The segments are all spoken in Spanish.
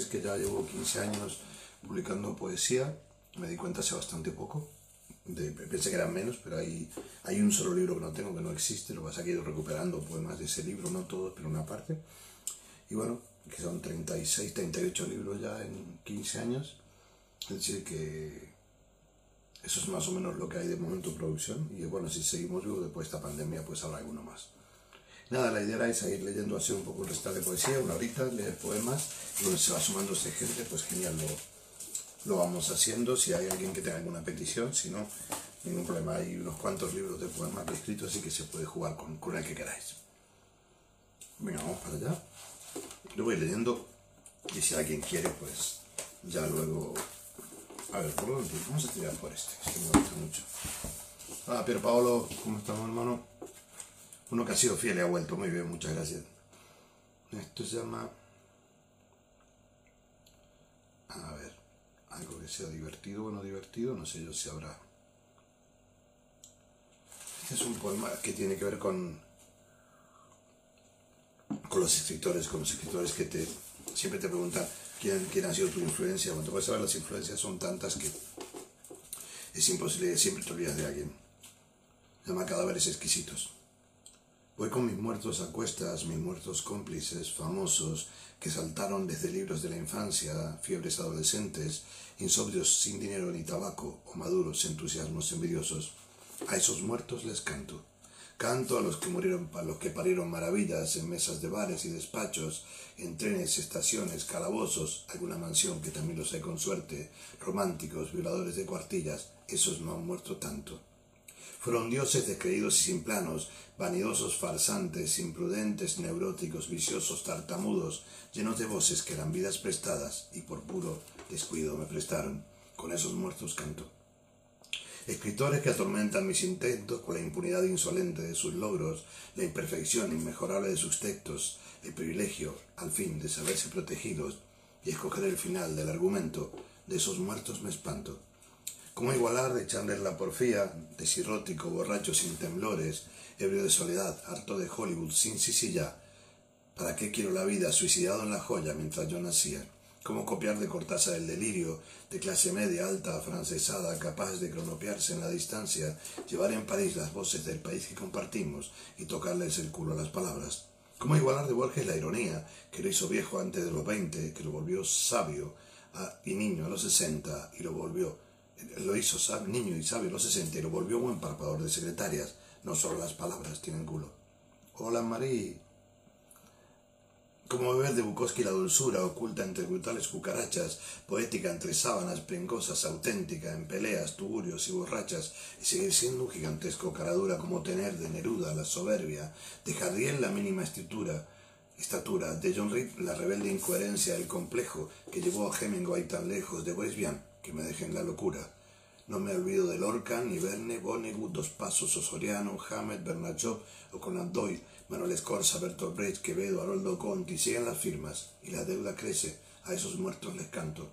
antes que ya llevo 15 años publicando poesía. Me di cuenta hace bastante poco. De, pensé que eran menos, pero hay, hay un solo libro que no tengo, que no existe. Lo vas a ir recuperando poemas de ese libro, no todos, pero una parte. Y bueno, que son 36, 38 libros ya en 15 años. Es decir, que eso es más o menos lo que hay de momento en producción. Y bueno, si seguimos luego después de esta pandemia, pues habrá alguno más. Nada, la idea era seguir leyendo así un poco el resto de poesía, una horita, leer poemas, y donde se va sumándose gente, pues genial, lo, lo vamos haciendo. Si hay alguien que tenga alguna petición, si no, ningún problema. Hay unos cuantos libros de poemas escritos, así que se puede jugar con, con el que queráis. Venga, vamos para allá. Lo voy leyendo, y si alguien quiere, pues ya luego a ver, ¿por dónde? Vamos a tirar por este, es que me gusta mucho. Hola, Piero Paolo, ¿cómo estamos, hermano? Uno que ha sido fiel y ha vuelto, muy bien, muchas gracias. Esto se llama... A ver, algo que sea divertido o no divertido, no sé yo si habrá... Este es un poema que tiene que ver con... con los escritores, con los escritores que te siempre te preguntan quién, quién ha sido tu influencia. Cuando vas a ver las influencias son tantas que es imposible, siempre te olvidas de alguien. Se llama Cadáveres Exquisitos. Voy con mis muertos a cuestas, mis muertos cómplices, famosos, que saltaron desde libros de la infancia, fiebres adolescentes, insobrios sin dinero ni tabaco, o maduros entusiasmos envidiosos. A esos muertos les canto. Canto a los que murieron, a los que parieron maravillas en mesas de bares y despachos, en trenes, estaciones, calabozos, alguna mansión que también los hay con suerte, románticos, violadores de cuartillas, esos no han muerto tanto. Fueron dioses descreídos y sin planos, vanidosos farsantes, imprudentes, neuróticos, viciosos, tartamudos, llenos de voces que eran vidas prestadas y por puro descuido me prestaron. Con esos muertos canto. Escritores que atormentan mis intentos con la impunidad insolente de sus logros, la imperfección inmejorable de sus textos, el privilegio, al fin, de saberse protegidos y escoger el final del argumento, de esos muertos me espanto. ¿Cómo igualar de echarles la porfía, desirrótico, borracho sin temblores, ebrio de soledad, harto de Hollywood, sin sisilla? ¿Para qué quiero la vida suicidado en la joya mientras yo nacía? cómo copiar de Cortázar el delirio, de clase media, alta, afrancesada, capaz de cronopiarse en la distancia, llevar en París las voces del país que compartimos y tocarles el culo a las palabras. ¿Cómo igualar de Borges la ironía, que lo hizo viejo antes de los veinte, que lo volvió sabio y niño a los sesenta y lo volvió, lo hizo niño y sabio a los sesenta y lo volvió buen parpador de secretarias? No solo las palabras tienen culo. Hola Marí. Como beber de Bukowski la dulzura oculta entre brutales cucarachas, poética entre sábanas pringosas, auténtica en peleas, tugurios y borrachas, y seguir siendo un gigantesco caradura como tener de Neruda la soberbia, de Jardien la mínima estatura, estatura, de John Reed la rebelde incoherencia, el complejo que llevó a Hemingway tan lejos, de Weisbian, que me dejen la locura. No me olvido de Lorca, ni Verne, Vonnegut, Dos Pasos, Osoriano, Hammett, Bernard o Conan Doyle, Manuel Escorza, Bertolt Brecht, Quevedo, Haroldo Conti, siguen las firmas y la deuda crece, a esos muertos les canto.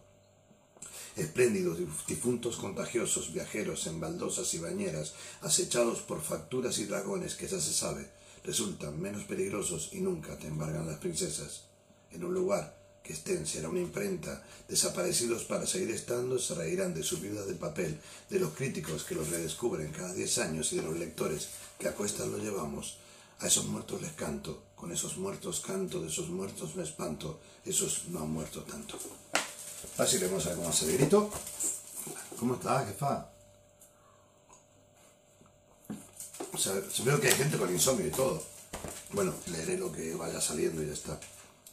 Espléndidos, difuntos contagiosos, viajeros en baldosas y bañeras, acechados por facturas y dragones que ya se sabe, resultan menos peligrosos y nunca te embargan las princesas. En un lugar que estén será una imprenta, desaparecidos para seguir estando, se reirán de su vida de papel, de los críticos que los redescubren cada diez años y de los lectores que a cuestas lo llevamos, a esos muertos les canto, con esos muertos canto, de esos muertos me espanto, esos no han muerto tanto. Así vemos a ver cómo hace grito. ¿Cómo está, jefa? O sea, veo que hay gente con insomnio y todo. Bueno, leeré lo que vaya saliendo y ya está.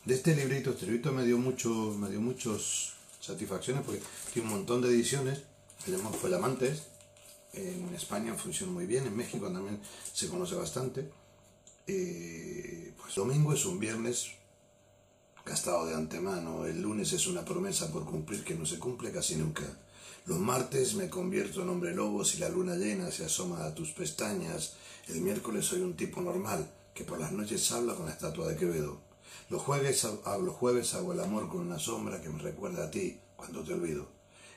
De este librito, este librito me dio mucho, me dio muchas satisfacciones porque tiene un montón de ediciones. Llama Fue En España funciona muy bien, en México también se conoce bastante. Eh, pues domingo es un viernes gastado de antemano, el lunes es una promesa por cumplir que no se cumple casi nunca. Los martes me convierto en hombre lobo si la luna llena se asoma a tus pestañas. El miércoles soy un tipo normal que por las noches habla con la estatua de Quevedo. Los jueves, los jueves hago el amor con una sombra que me recuerda a ti cuando te olvido.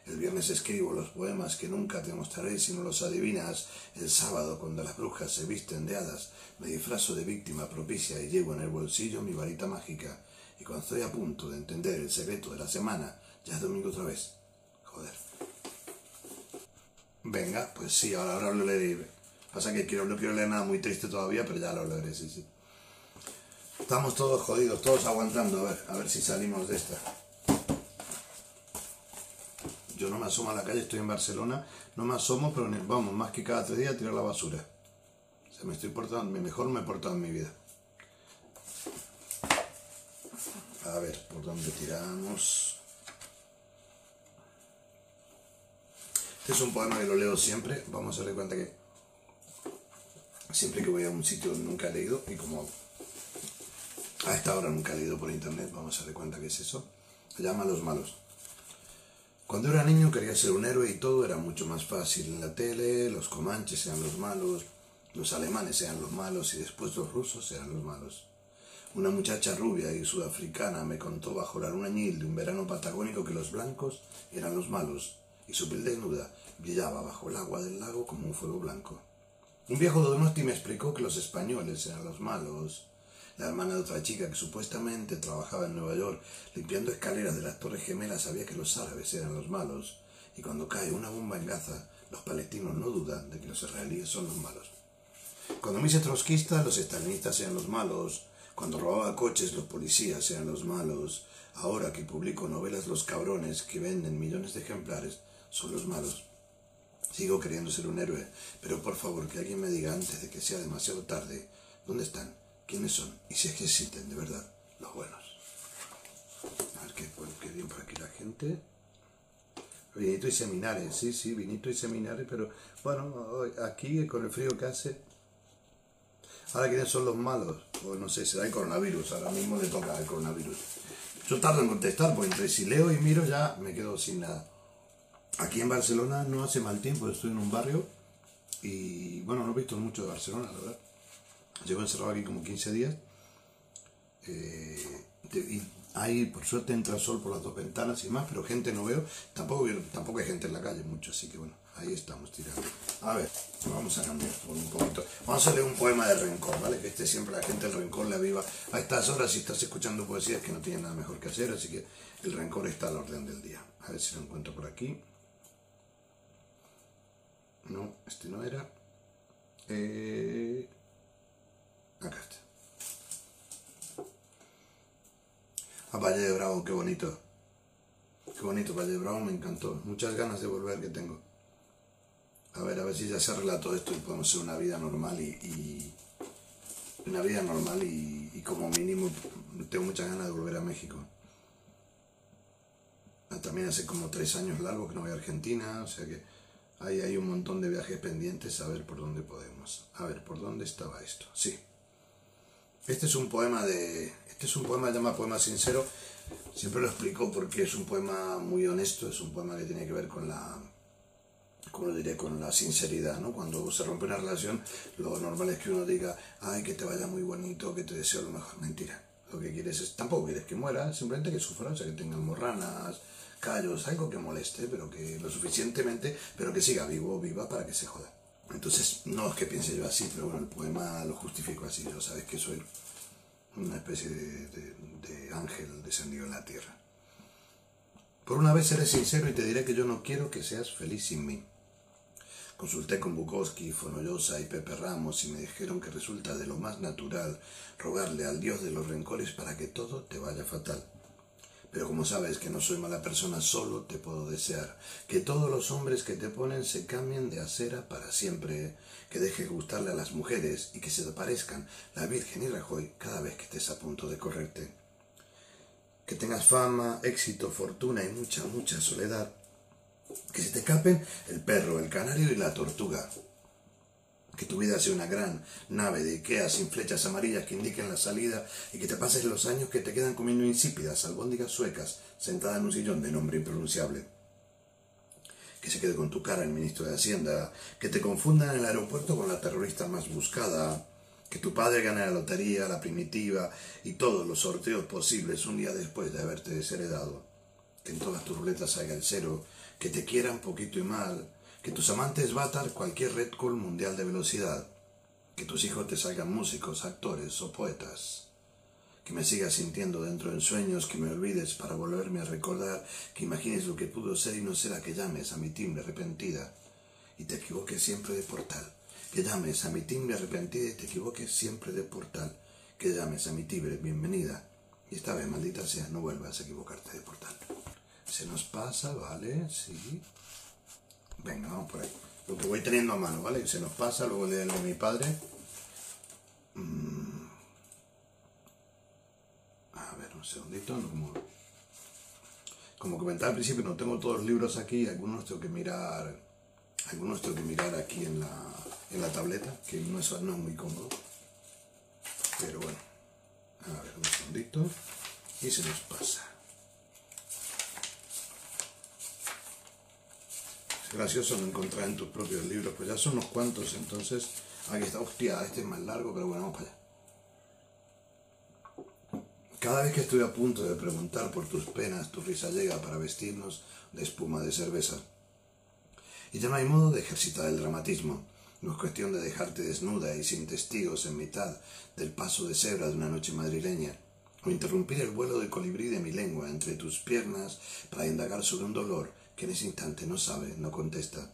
El viernes escribo los poemas que nunca te mostraré si no los adivinas. El sábado, cuando las brujas se visten de hadas, me disfrazo de víctima propicia y llevo en el bolsillo mi varita mágica. Y cuando estoy a punto de entender el secreto de la semana, ya es domingo otra vez. Joder. Venga, pues sí, ahora, ahora lo leeré. Pasa que quiero, no quiero leer nada muy triste todavía, pero ya lo leeré. Estamos todos jodidos, todos aguantando, a ver, a ver si salimos de esta. Yo no me asomo a la calle, estoy en Barcelona, no me asomo, pero vamos, más que cada tres días a tirar la basura. O me estoy portando, mejor me he portado en mi vida. A ver, ¿por dónde tiramos? Este es un poema que lo leo siempre. Vamos a darle cuenta que siempre que voy a un sitio nunca he leído y como a esta hora nunca he leído por internet, vamos a darle cuenta que es eso. Se llama Los Malos. Cuando era niño quería ser un héroe y todo era mucho más fácil en la tele, los comanches eran los malos, los alemanes eran los malos y después los rusos eran los malos. Una muchacha rubia y sudafricana me contó bajo la luna de un verano patagónico que los blancos eran los malos y su piel desnuda brillaba bajo el agua del lago como un fuego blanco. Un viejo Donosti me explicó que los españoles eran los malos la hermana de otra chica que supuestamente trabajaba en Nueva York limpiando escaleras de las Torres Gemelas sabía que los árabes eran los malos y cuando cae una bomba en Gaza, los palestinos no dudan de que los israelíes son los malos. Cuando me hice trotskista, los estalinistas eran los malos. Cuando robaba coches, los policías eran los malos. Ahora que publico novelas, los cabrones que venden millones de ejemplares son los malos. Sigo queriendo ser un héroe, pero por favor que alguien me diga antes de que sea demasiado tarde, ¿dónde están? Quiénes son y si es que existen de verdad los buenos. A ver qué, qué bien por aquí la gente. Vinito y seminares, sí, sí, vinito y seminares, pero bueno, aquí con el frío que hace. Ahora, ¿quiénes son los malos? Pues no sé, será el coronavirus, ahora mismo le toca el coronavirus. Yo tardo en contestar, porque entre si leo y miro ya me quedo sin nada. Aquí en Barcelona no hace mal tiempo, estoy en un barrio y bueno, no he visto mucho de Barcelona, la verdad. Llevo encerrado aquí como 15 días. Eh, y ahí, por suerte, entra sol por las dos ventanas y más, pero gente no veo. Tampoco, tampoco hay gente en la calle mucho, así que bueno, ahí estamos tirando. A ver, vamos a cambiar un poquito. Vamos a leer un poema de rencor, ¿vale? Que esté siempre la gente del rencor la viva. A estas horas, si estás escuchando poesía, es que no tiene nada mejor que hacer, así que el rencor está al orden del día. A ver si lo encuentro por aquí. No, este no era. Eh, Acá está. A Valle de Bravo, qué bonito. Qué bonito, Valle de Bravo me encantó. Muchas ganas de volver que tengo. A ver, a ver si ya se arregla todo esto y podemos hacer una vida normal y, una vida normal y, y, como mínimo tengo muchas ganas de volver a México. Ah, también hace como tres años largo que no voy a Argentina, o sea que ahí hay un montón de viajes pendientes a ver por dónde podemos. A ver, ¿por dónde estaba esto? Sí. Este es un poema de. Este es un poema llama Poema Sincero. Siempre lo explico porque es un poema muy honesto, es un poema que tiene que ver con la. ¿Cómo lo diré? Con la sinceridad, ¿no? Cuando se rompe una relación, lo normal es que uno diga, ay, que te vaya muy bonito, que te deseo lo mejor. Mentira. Lo que quieres es. Tampoco quieres que muera, simplemente que sufra, o sea, que tenga morranas, callos, algo que moleste, pero que lo suficientemente, pero que siga vivo o viva para que se joda. Entonces, no es que piense yo así, pero bueno, el poema lo justifico así. Yo sabes que soy una especie de, ángel descendido en la tierra. Por una vez seré sincero y te diré que yo no quiero que seas feliz sin mí. Consulté con Bukowski, Fonollosa y Pepe Ramos y me dijeron que resulta de lo más natural rogarle al Dios de los rencores para que todo te vaya fatal. Pero como sabes que no soy mala persona, solo te puedo desear que todos los hombres que te ponen se cambien de acera para siempre, que dejes gustarle a las mujeres y que se te parezcan la Virgen y Rajoy cada vez que estés a punto de correrte. Que tengas fama, éxito, fortuna y mucha, mucha soledad. Que se te escapen el perro, el canario y la tortuga que tu vida sea una gran nave de Ikea sin flechas amarillas que indiquen la salida y que te pases los años que te quedan comiendo insípidas albóndigas suecas sentada en un sillón de nombre impronunciable. Que se quede con tu cara el ministro de Hacienda, que te confundan en el aeropuerto con la terrorista más buscada, que tu padre gane la lotería, la primitiva y todos los sorteos posibles un día después de haberte desheredado, que en todas tus ruletas salga el cero, que te quieran poquito y mal, que tus amantes batar cualquier red cool mundial de velocidad, que tus hijos te salgan músicos, actores o poetas, que me sigas sintiendo dentro en sueños, que me olvides para volverme a recordar, que imagines lo que pudo ser y no será que llames a mi timbre arrepentida y te equivoques siempre de portal, que llames a mi timbre arrepentida y te equivoques siempre de portal, que llames a mi timbre bienvenida y esta vez, maldita sea, no vuelvas a equivocarte de portal. Se nos pasa, ¿vale? Sí. Venga, vamos por ahí. Lo que voy teniendo a mano, ¿vale? Se nos pasa, luego de mi padre. Mm. A ver, un segundito. Como, como comentaba al principio, no tengo todos los libros aquí, algunos tengo que mirar, algunos tengo que mirar aquí en la, en la tableta, que no no es muy cómodo. Pero bueno, a ver, un segundito. Y se nos pasa. Gracioso no encontrar en tus propios libros, pues ya son unos cuantos, entonces aquí está, hostia, este es más largo, pero bueno, vamos para allá. Cada vez que estoy a punto de preguntar por tus penas, tu risa llega para vestirnos de espuma de cerveza. Y ya no hay modo de ejercitar el dramatismo. No es cuestión de dejarte desnuda y sin testigos en mitad del paso de cebra de una noche madrileña, o interrumpir el vuelo de colibrí de mi lengua entre tus piernas para indagar sobre un dolor que en ese instante no sabe, no contesta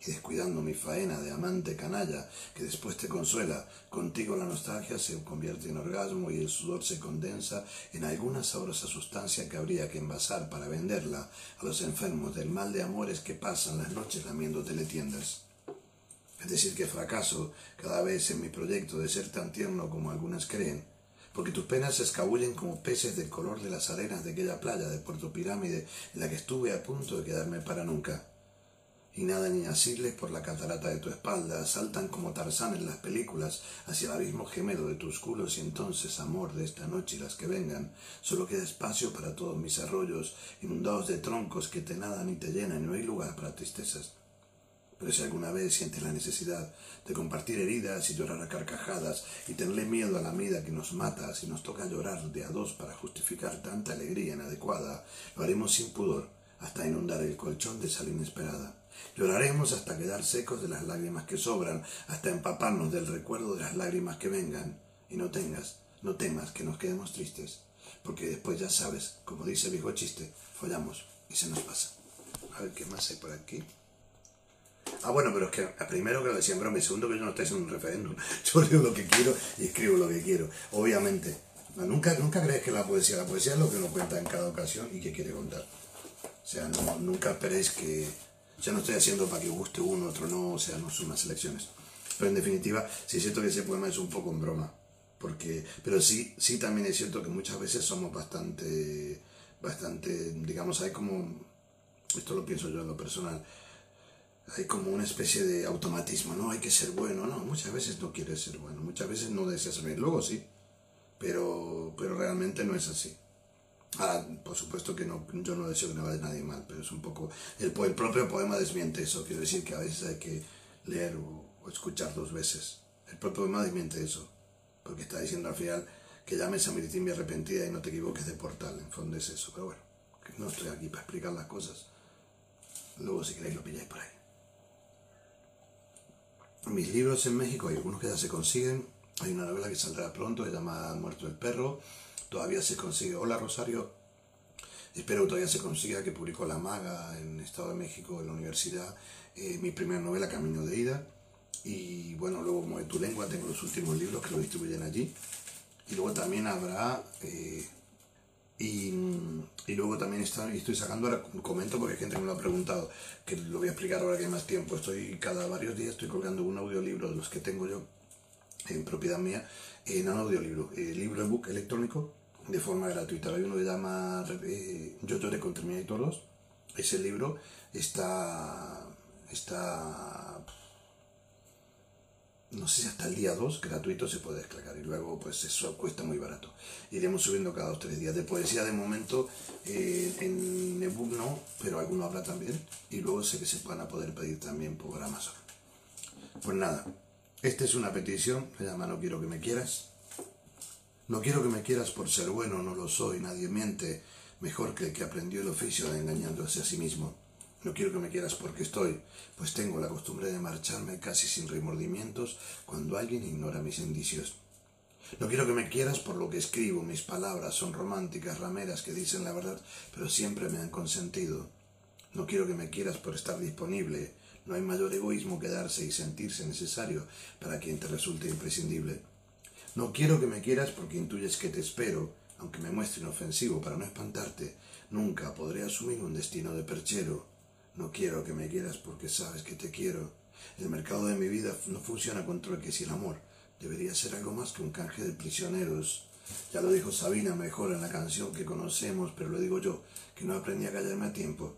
y descuidando mi faena de amante canalla que después te consuela, contigo la nostalgia se convierte en orgasmo y el sudor se condensa en alguna sabrosa sustancia que habría que envasar para venderla a los enfermos del mal de amores que pasan las noches lamiendo teletiendas. Es decir, que fracaso cada vez en mi proyecto de ser tan tierno como algunas creen, porque tus penas se escabullen como peces del color de las arenas de aquella playa de Puerto Pirámide en la que estuve a punto de quedarme para nunca y nada ni asirles por la catarata de tu espalda, saltan como Tarzán en las películas hacia el abismo gemelo de tus culos y entonces, amor de esta noche y las que vengan, solo queda espacio para todos mis arroyos, inundados de troncos que te nadan y te llenan y no hay lugar para tristezas. Pero si alguna vez sientes la necesidad de compartir heridas y llorar a carcajadas y tenerle miedo a la vida que nos mata si nos toca llorar de a dos para justificar tanta alegría inadecuada, lo haremos sin pudor hasta inundar el colchón de sal inesperada. Lloraremos hasta quedar secos de las lágrimas que sobran, hasta empaparnos del recuerdo de las lágrimas que vengan. Y no tengas, no temas que nos quedemos tristes, porque después ya sabes, como dice el viejo chiste, follamos y se nos pasa. A ver qué más hay por aquí. Ah, bueno, pero es que primero que lo decía en broma y segundo que yo no estoy haciendo un referéndum. Yo leo lo que quiero y escribo lo que quiero. Obviamente, nunca, nunca crees que la poesía, la poesía es lo que uno cuenta en cada ocasión y que quiere contar. O sea, nunca esperéis que, ya no estoy haciendo para que guste uno, otro no, o sea, no son unas elecciones. Pero en definitiva, sí es cierto que ese poema es un poco en broma. Porque, pero sí, sí también es cierto que muchas veces somos bastante, bastante, digamos, hay como, esto lo pienso yo en lo personal, hay como una especie de automatismo, ¿no? Hay que ser bueno, no, muchas veces no quieres ser bueno, muchas veces no deseas bien, luego sí, pero, pero realmente no es así. Ahora, por supuesto que no, yo no deseo que no vaya nadie mal, pero es un poco... El, el, propio poema desmiente eso, quiero decir que a veces hay que leer o, escuchar dos veces. El propio poema desmiente eso, porque está diciendo al final que llames a mi arrepentida y no te equivoques de portal, en fondo es eso, pero bueno, no estoy aquí para explicar las cosas. Luego si queréis lo pilláis por ahí. Mis libros en México hay algunos que ya se consiguen. Hay una novela que saldrá pronto, se llama Muerto el perro todavía se consigue. Hola Rosario, espero que todavía se consiga que publicó La Maga en Estado de México, en la universidad, eh, mi primera novela, Camino de Ida. Y bueno, luego de tu lengua tengo los últimos libros que lo distribuyen allí. Y luego también habrá... Eh, y, y, luego también está, estoy sacando, ahora comento porque hay gente que me lo ha preguntado, que lo voy a explicar ahora que hay más tiempo. Estoy cada varios días estoy colgando un audiolibro de los que tengo yo en propiedad mía, en un audiolibro, el eh, libro ebook electrónico de forma gratuita. Hay uno que llama eh, Yo lloré con Terminator 2. Ese libro está, está, no sé si hasta el día 2 gratuito se puede descargar y luego pues eso cuesta muy barato. Iremos subiendo cada dos o tres días. De poesía de momento eh, en ebook no, pero alguno habrá también y luego sé que se van a poder pedir también por Amazon. Pues nada, esta es una petición, se llama No quiero que me quieras. No quiero que me quieras por ser bueno, no lo soy, nadie miente mejor que el que aprendió el oficio de engañándose a sí mismo. No quiero que me quieras porque estoy, pues tengo la costumbre de marcharme casi sin remordimientos cuando alguien ignora mis indicios. No quiero que me quieras por lo que escribo, mis palabras son románticas, rameras que dicen la verdad, pero siempre me han consentido. No quiero que me quieras por estar disponible. No hay mayor egoísmo que darse y sentirse necesario para quien te resulte imprescindible. No quiero que me quieras porque intuyes que te espero, aunque me muestre inofensivo para no espantarte. Nunca podré asumir un destino de perchero. No quiero que me quieras porque sabes que te quiero. El mercado de mi vida no funciona con trueques y el amor debería ser algo más que un canje de prisioneros. Ya lo dijo Sabina mejor en la canción que conocemos, pero lo digo yo, que no aprendí a callarme a tiempo.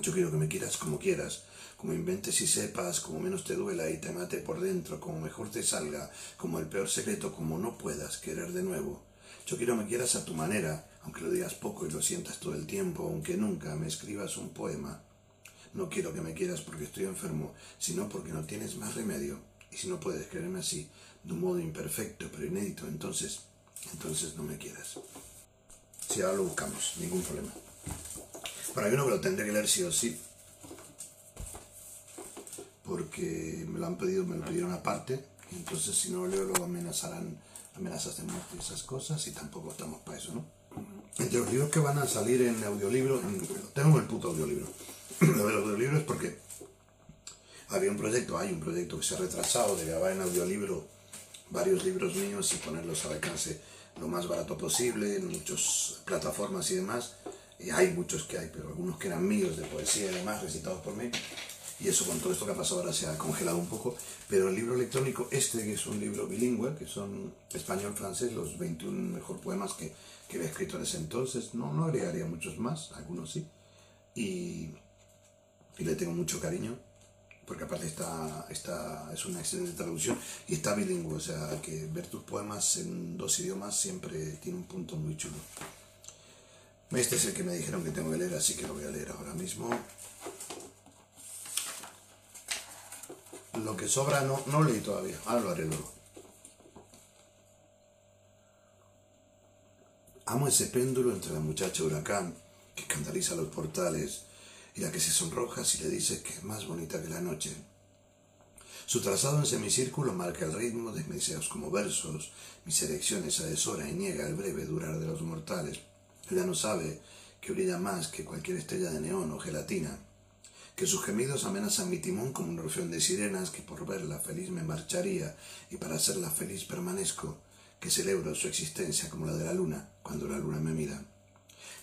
Yo quiero que me quieras como quieras, como inventes y sepas, como menos te duela y te mate por dentro, como mejor te salga, como el peor secreto, como no puedas querer de nuevo. Yo quiero que me quieras a tu manera, aunque lo digas poco y lo sientas todo el tiempo, aunque nunca me escribas un poema. No quiero que me quieras porque estoy enfermo, sino porque no tienes más remedio. Y si no puedes quererme así, de un modo imperfecto pero inédito, entonces, entonces no me quieras. Si ahora lo buscamos, ningún problema. Bueno, hay uno que lo tendré que leer sí o sí, porque me lo han pedido, me lo pidieron aparte, entonces si no lo leo luego amenazarán amenazas de muerte y esas cosas, y tampoco estamos para eso, ¿no? Entre los libros que van a salir en audiolibro, tengo el puto audiolibro. Lo del audiolibro es porque había un proyecto, hay un proyecto que se ha retrasado de grabar en audiolibro varios libros míos y ponerlos al alcance lo más barato posible en muchas plataformas y demás. Y hay muchos que hay, pero algunos que eran míos de poesía y demás, recitados por mí. Y eso con todo esto que ha pasado ahora se ha congelado un poco. Pero el libro electrónico, este que es un libro bilingüe, que son español-francés, los 21 mejor poemas que, que había escrito en ese entonces, no, no agregaría muchos más, algunos sí. Y, y le tengo mucho cariño porque aparte está, está, es una excelente traducción y está bilingüe, o sea que ver tus poemas en dos idiomas siempre tiene un punto muy chulo. Este es el que me dijeron que tengo que leer, así que lo voy a leer ahora mismo. Lo que sobra no, no leí todavía, ahora lo haré luego. Amo ese péndulo entre la muchacha huracán que escandaliza los portales y la que se sonroja si le dices que es más bonita que la noche. Su trazado en semicírculo marca el ritmo de mis como versos, mis erecciones a deshora y niega el breve durar de los mortales. Ella no sabe que brilla más que cualquier estrella de neón o gelatina, que sus gemidos amenazan mi timón como un orfeón de sirenas que por verla feliz me marcharía y para hacerla feliz permanezco, que celebro su existencia como la de la luna cuando la luna me mira.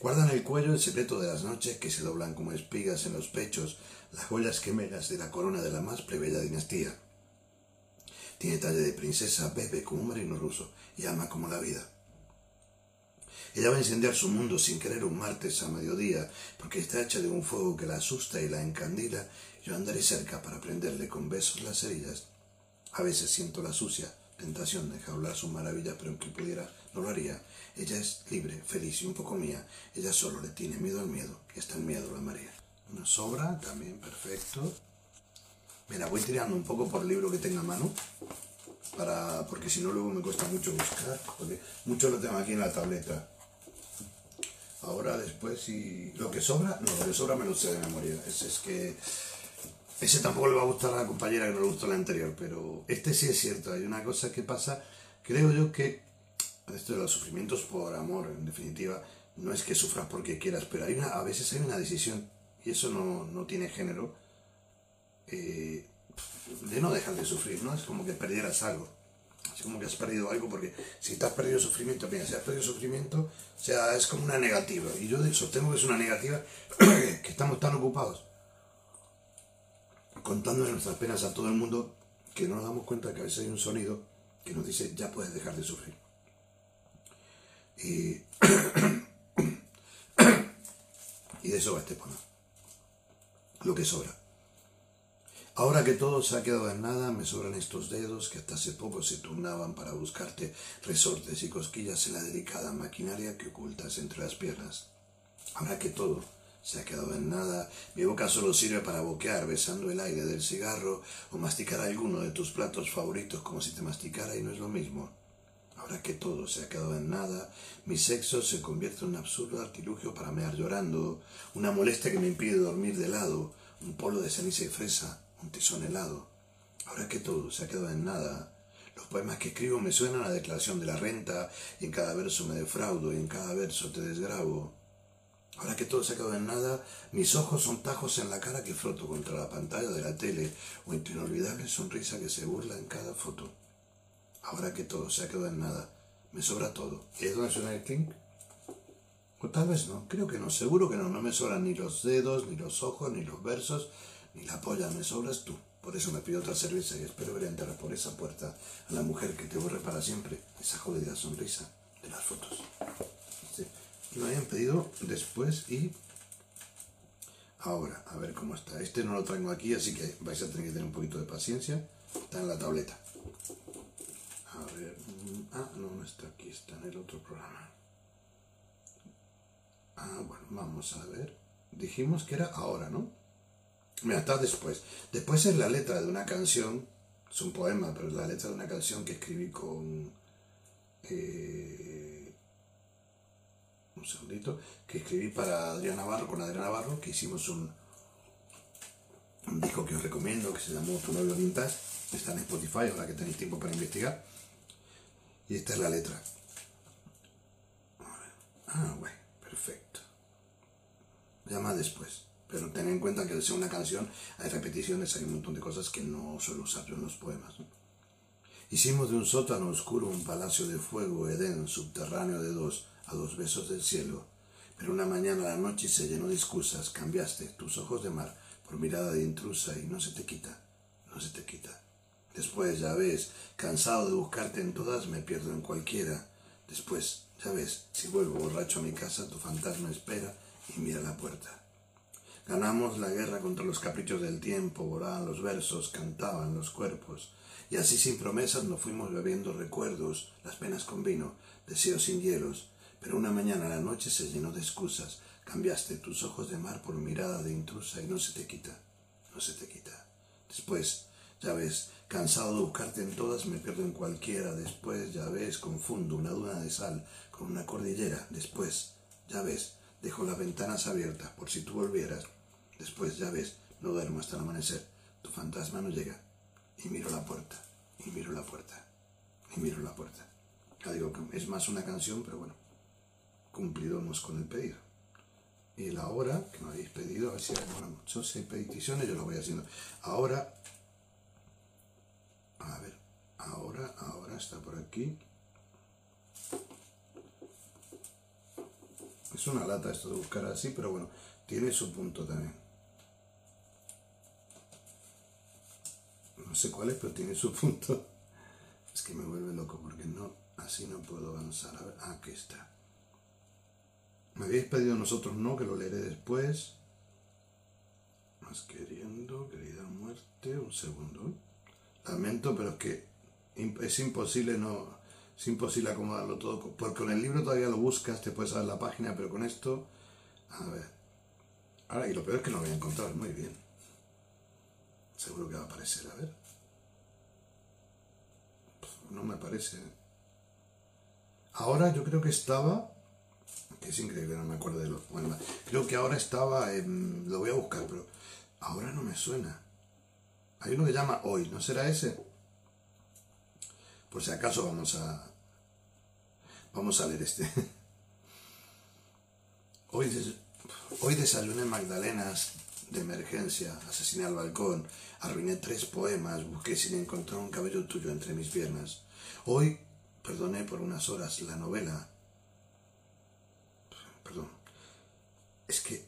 Guarda en el cuello el secreto de las noches que se doblan como espigas en los pechos, las joyas gemelas de la corona de la más plebeya dinastía. Tiene talle de princesa, bebe como un marino ruso y ama como la vida. Ella va a incendiar su mundo sin querer un martes a mediodía, porque está hecha de un fuego que la asusta y la encandila. Yo andaré cerca para prenderle con besos las heridas. A veces siento la sucia tentación de hablar su maravilla, pero aunque pudiera, no lo haría. Ella es libre, feliz y un poco mía. Ella solo le tiene miedo al miedo, y está el miedo la María. Una sobra, también perfecto. Mira, voy tirando un poco por libro que tenga a mano, para, porque si no luego me cuesta mucho buscar, porque mucho lo tengo aquí en la tableta. Ahora después, si lo que sobra, no, lo que sobra me lo sé de memoria. Ese es que ese tampoco le va a gustar a la compañera que no le gustó la anterior, pero este sí es cierto. Hay una cosa que pasa, creo yo que esto de los sufrimientos por amor, en definitiva, no es que sufras porque quieras, pero hay una, a veces hay una decisión, y eso no, no tiene género, eh, de no dejar de sufrir, ¿no? Es como que perdieras algo. Es como que has perdido algo porque si te has perdido sufrimiento, mira, si has perdido sufrimiento, o sea, es como una negativa. Y yo sostengo que es una negativa que estamos tan ocupados contando nuestras penas a todo el mundo que no nos damos cuenta que a veces hay un sonido que nos dice ya puedes dejar de sufrir. Y, y de eso va este poema. Lo que sobra. Ahora que todo se ha quedado en nada, me sobran estos dedos que hasta hace poco se turnaban para buscarte resortes y cosquillas en la delicada maquinaria que ocultas entre las piernas. Ahora que todo se ha quedado en nada, mi boca solo sirve para boquear besando el aire del cigarro o masticar alguno de tus platos favoritos como si te masticara y no es lo mismo. Ahora que todo se ha quedado en nada, mi sexo se convierte en un absurdo artilugio para mear llorando, una molestia que me impide dormir de lado, un polo de ceniza y fresa, un tizón helado. Ahora que todo se ha quedado en nada, Los poemas que escribo me suenan a la declaración de la renta, y en cada verso me defraudo, y en cada verso te desgrabo. Ahora que todo se ha quedado en nada, mis ojos son tajos en la cara que froto contra la pantalla de la tele, o en tu inolvidable sonrisa que se burla en cada foto. Ahora que todo se ha quedado en nada, me sobra todo. ¿Es el clink? O tal vez no, creo que no, seguro que no, no me sobran ni los dedos, ni los ojos, ni los versos, ni la polla, me sobras tú. Por eso me pido otra cerveza y espero ver entrar por esa puerta a la mujer que te borre para siempre esa jodida sonrisa de las fotos. Sí. Lo habían pedido después y ahora, a ver cómo está. Este no lo traigo aquí, así que vais a tener que tener un poquito de paciencia. Está en la tableta. A ver, mm, ah, no, no está aquí, está en el otro programa. Ah, bueno, vamos a ver. Dijimos que era ahora, ¿no? Mira, está después. Después es la letra de una canción, es un poema, pero es la letra de una canción que escribí con... Eh, un segundito, que escribí para Adrián Navarro, con Adrián Navarro, que hicimos un, un disco que os recomiendo, que se llamó Tu novio vintage, está en Spotify, ahora que tenéis tiempo para investigar. Y esta es la letra. Ah, bueno, perfecto. Llama después. Pero ten en cuenta que al ser una canción hay repeticiones, hay un montón de cosas que no suelo usar yo en los poemas. Hicimos de un sótano oscuro un palacio de fuego, Edén, subterráneo de dos, a dos besos del cielo. Pero una mañana la noche se llenó de excusas, cambiaste tus ojos de mar por mirada de intrusa y no se te quita, no se te quita. Después, ya ves, cansado de buscarte en todas, me pierdo en cualquiera. Después, ya ves, si vuelvo borracho a mi casa, tu fantasma espera y mira la puerta. Ganamos la guerra contra los caprichos del tiempo, volaban los versos, cantaban los cuerpos, y así sin promesas nos fuimos bebiendo recuerdos, las penas con vino, deseos sin hielos, pero una mañana la noche se llenó de excusas, cambiaste tus ojos de mar por mirada de intrusa y no se te quita, no se te quita. Después, ya ves, cansado de buscarte en todas, me pierdo en cualquiera, después, ya ves, confundo una duna de sal con una cordillera, después, ya ves, dejo las ventanas abiertas por si tú volvieras, Después, ya ves, no duermo hasta el amanecer. Tu fantasma no llega. Y miro la puerta, y miro la puerta, y miro la puerta. Ya digo es más una canción, pero bueno, cumplidamos con el pedido. Y la hora que me habéis pedido, a ver hay peticiones, yo lo voy haciendo. Ahora, a ver, ahora, ahora está por aquí. Es una lata esto de buscar así, pero bueno, tiene su punto también. no sé cuál es, pero tiene su punto. Es que me vuelve loco porque no, así no puedo avanzar. A ver, ah, aquí está. Me habéis pedido nosotros no, que lo leeré después. Más queriendo, querida muerte, un segundo. Lamento, pero es que es imposible no, es imposible acomodarlo todo. Porque con el libro todavía lo buscas, te puedes saber la página, pero con esto, a ver. Ahora, y lo peor es que no lo voy a encontrar muy bien. Seguro que va a aparecer, a ver no me parece. Ahora yo creo que estaba, que es increíble, no me acuerdo de los poemas, creo que ahora estaba, lo voy a buscar, pero ahora no me suena. Hay uno que llama Hoy, ¿no será ese? Por si acaso vamos a, vamos a leer este. Hoy, hoy desayuné magdalenas de emergencia, asesiné al balcón, arruiné tres poemas, busqué sin encontrar un cabello tuyo entre mis piernas. Hoy perdoné por unas horas la novela. Perdón. Es que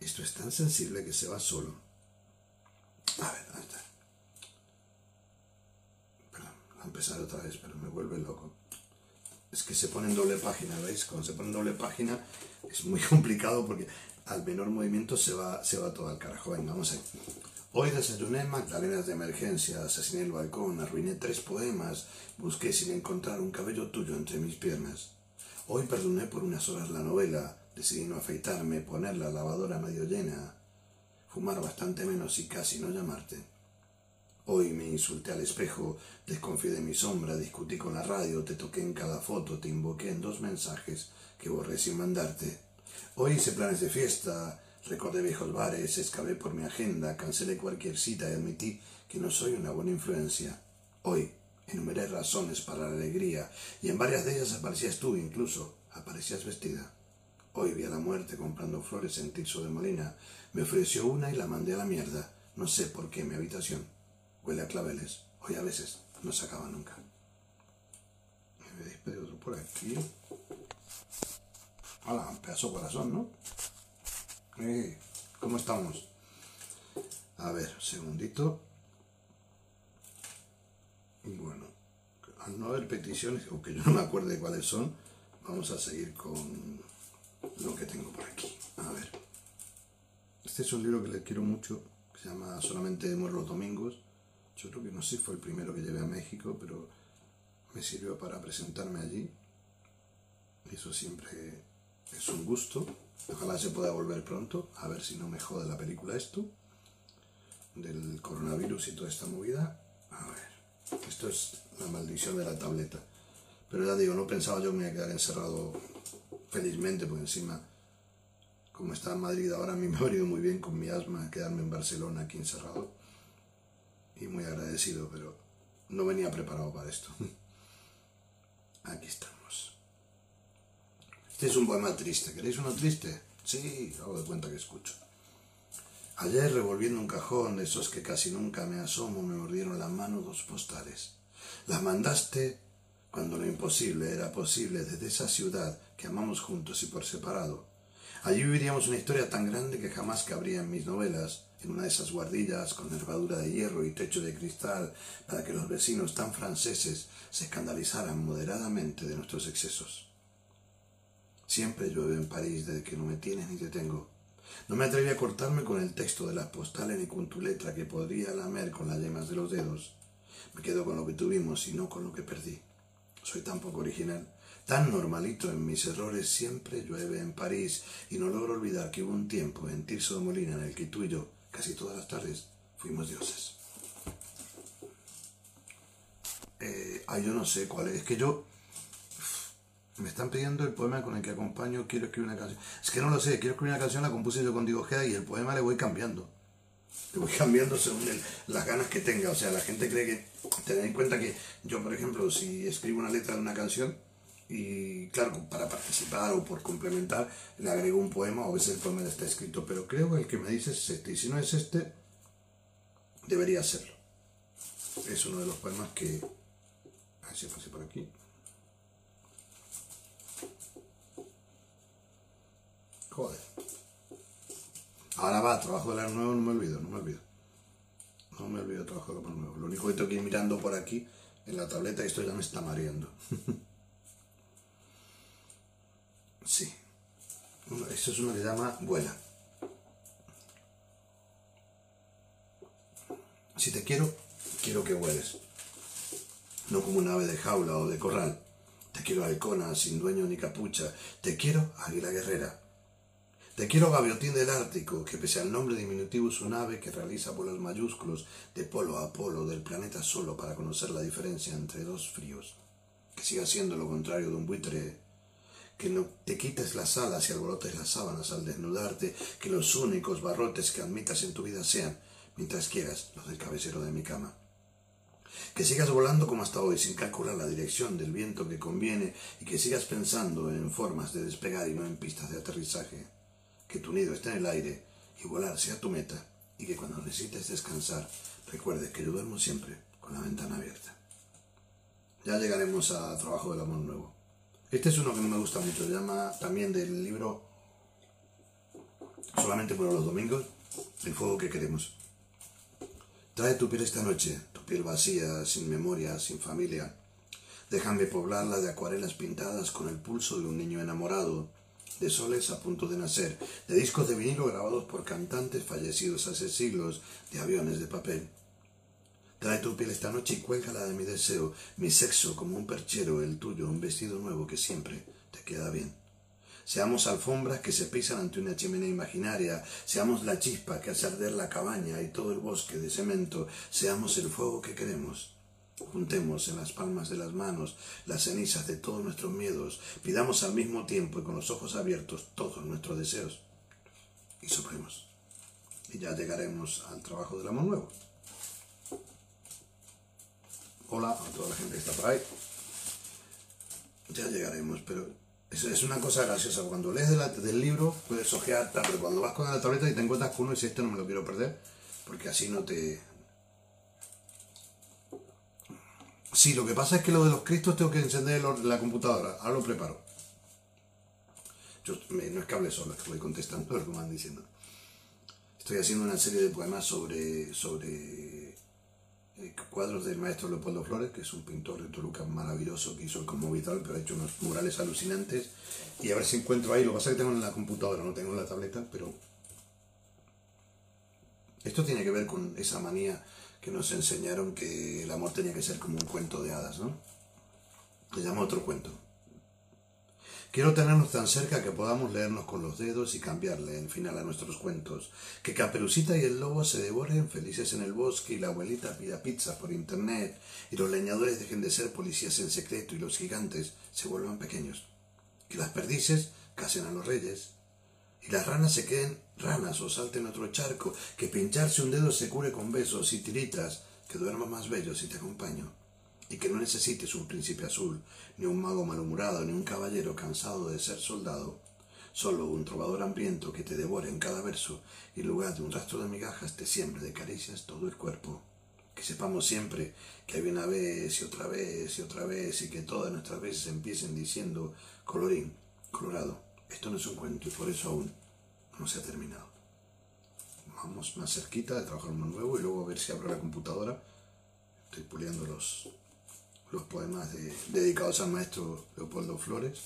esto es tan sensible que se va solo. A ver, ahí está. Perdón, a empezar otra vez, pero me vuelve loco. Es que se pone en doble página, ¿veis? Cuando se pone en doble página es muy complicado porque al menor movimiento se va, se va todo al carajo. Venga, vamos ahí. Hoy desayuné magdalenas de emergencia, asesiné el balcón, arruiné tres poemas, busqué sin encontrar un cabello tuyo entre mis piernas. Hoy perdoné por unas horas la novela, decidí no afeitarme, poner la lavadora medio llena, fumar bastante menos y casi no llamarte. Hoy me insulté al espejo, desconfié de mi sombra, discutí con la radio, te toqué en cada foto, te invoqué en dos mensajes que borré sin mandarte. Hoy hice planes de fiesta, recordé viejos bares, excavé por mi agenda, cancelé cualquier cita y admití que no soy una buena influencia. Hoy Enumeré razones para la alegría y en varias de ellas aparecías tú incluso, aparecías vestida. Hoy vi a la muerte comprando flores en Tirso de Molina. Me ofreció una y la mandé a la mierda. No sé por qué mi habitación. Huele a claveles. Hoy a veces no se acaba nunca. Me veis pedir otro por aquí. Hola, un pedazo de corazón, ¿no? Eh, ¿Cómo estamos? A ver, segundito. Bueno, al no haber peticiones, aunque yo no me acuerde cuáles son, vamos a seguir con lo que tengo por aquí. A ver. Este es un libro que le quiero mucho, que se llama Solamente muero los domingos. Yo creo que no sé si fue el primero que llevé a México, pero me sirvió para presentarme allí. Eso siempre es un gusto. Ojalá se pueda volver pronto, a ver si no me jode la película esto, del coronavirus y toda esta movida. A ver, esto es la maldición de la tableta. Pero ya digo, no pensaba yo que me iba a quedar encerrado felizmente, porque encima, como está en Madrid ahora, a mí me ha venido muy bien con mi asma quedarme en Barcelona aquí encerrado. Y muy agradecido, pero no venía preparado para esto. Aquí estamos. Este es un poema triste. ¿Queréis uno triste? Sí, hago de cuenta que escucho. Ayer, revolviendo un cajón de esos que casi nunca me asomo, me mordieron la mano dos postales. Las mandaste cuando lo imposible era posible desde esa ciudad que amamos juntos y por separado. Allí viviríamos una historia tan grande que jamás cabría en mis novelas, en una de esas guardillas con nervadura de hierro y techo de cristal, para que los vecinos tan franceses se escandalizaran moderadamente de nuestros excesos. Siempre llueve en París desde que no me tienes ni te tengo. No me atreví a cortarme con el texto de las postales ni con tu letra que podría lamer con las yemas de los dedos. Me quedo con lo que tuvimos y no con lo que perdí. Soy tan poco original, tan normalito en mis errores. Siempre llueve en París y no logro olvidar que hubo un tiempo en Tirso de Molina en el que tú y yo, casi todas las tardes, fuimos dioses. Eh, ay, yo no sé cuál es. Es que yo me están pidiendo el poema con el que acompaño, quiero escribir una canción. Es que no lo sé, quiero escribir una canción, la compuse yo con Diego Ojeda y el poema le voy cambiando. Le voy cambiando según las ganas que tenga. O sea, la gente cree que, tened en cuenta que yo, por ejemplo, si escribo una letra de una canción y, claro, para participar o por complementar, le agrego un poema o a veces el poema está escrito. Pero creo que el que me dice es este. Y si no es este, debería serlo. Es uno de los poemas que... A ver si pase por aquí. Joder. Ahora va, trabajo de la nuevo, no me olvido, no me olvido. No me olvido trabajo de la nuevo. Lo único que tengo que ir mirando por aquí en la tableta, esto ya me está mareando. sí. Esto es uno que llama Vuela. Si te quiero, quiero que vueles. No como un ave de jaula o de corral. Te quiero halcona, sin dueño ni capucha. Te quiero águila guerrera. Te quiero gaviotín del Ártico, que pese al nombre diminutivo es un ave que realiza vuelos mayúsculos de polo a polo del planeta solo para conocer la diferencia entre dos fríos. Que siga siendo lo contrario de un buitre. Que no te quites las alas y alborotes las sábanas al desnudarte. Que los únicos barrotes que admitas en tu vida sean, mientras quieras, los del cabecero de mi cama. Que sigas volando como hasta hoy, sin calcular la dirección del viento que conviene, y que sigas pensando en formas de despegar y no en pistas de aterrizaje que tu nido esté en el aire y volar sea tu meta y que cuando necesites descansar recuerdes que yo duermo siempre con la ventana abierta. Ya llegaremos a Trabajo del Amor Nuevo. Este es uno que no me gusta mucho, llama también del libro Solamente por los domingos, El fuego que queremos. Trae tu piel esta noche, tu piel vacía, sin memoria, sin familia. Déjame poblarla de acuarelas pintadas con el pulso de un niño enamorado, de soles a punto de nacer, de discos de vinilo grabados por cantantes fallecidos hace siglos, de aviones de papel. Trae tu piel esta noche y cuélgala de mi deseo, mi sexo como un perchero, el tuyo, un vestido nuevo que siempre te queda bien. Seamos alfombras que se pisan ante una chimenea imaginaria, seamos la chispa que hace arder la cabaña y todo el bosque de cemento, seamos el fuego que queremos. Juntemos en las palmas de las manos las cenizas de todos nuestros miedos, pidamos al mismo tiempo y con los ojos abiertos todos nuestros deseos y soplemos. Y ya llegaremos al trabajo del amor nuevo. Hola a toda la gente que está por ahí. Ya llegaremos, pero es, una cosa graciosa. Cuando lees del libro puedes ojear, pero cuando vas con la tableta y te encuentras con uno y dices, este no me lo quiero perder, porque así no te... Sí, lo que pasa es que lo de los cristos tengo que encender la computadora. Ahora lo preparo. Yo, no es que hable solo, es que voy contestando lo que me van diciendo. Estoy haciendo una serie de poemas sobre, sobre cuadros del maestro Leopoldo Flores, que es un pintor de Toluca maravilloso que hizo el como vital, pero ha hecho unos murales alucinantes. Y a ver si encuentro ahí, lo que pasa es que tengo en la computadora, no tengo en la tableta, pero esto tiene que ver con esa manía que nos enseñaron que el amor tenía que ser como un cuento de hadas, ¿no? Le llamo otro cuento. Quiero tenernos tan cerca que podamos leernos con los dedos y cambiarle el final a nuestros cuentos. Que Caperucita y el lobo se devoren felices en el bosque y la abuelita pida pizza por internet y los leñadores dejen de ser policías en secreto y los gigantes se vuelvan pequeños. Que las perdices casen a los reyes y las ranas se queden ranas o salten otro charco. Que pincharse un dedo se cure con besos y tiritas. Que duerma más bello si te acompaño y que no necesites un príncipe azul, ni un mago malhumorado, ni un caballero cansado de ser soldado, solo un trovador hambriento que te devore en cada verso y en lugar de un rastro de migajas te siembre de caricias todo el cuerpo. Que sepamos siempre que hay una vez y otra vez y otra vez y que todas nuestras veces empiecen diciendo colorín, colorado, esto no es un cuento y por eso aún no se ha terminado. Vamos más cerquita de trabajar uno nuevo y luego a ver si abro la computadora. Estoy puliendo los, los poemas dedicados al maestro Leopoldo Flores.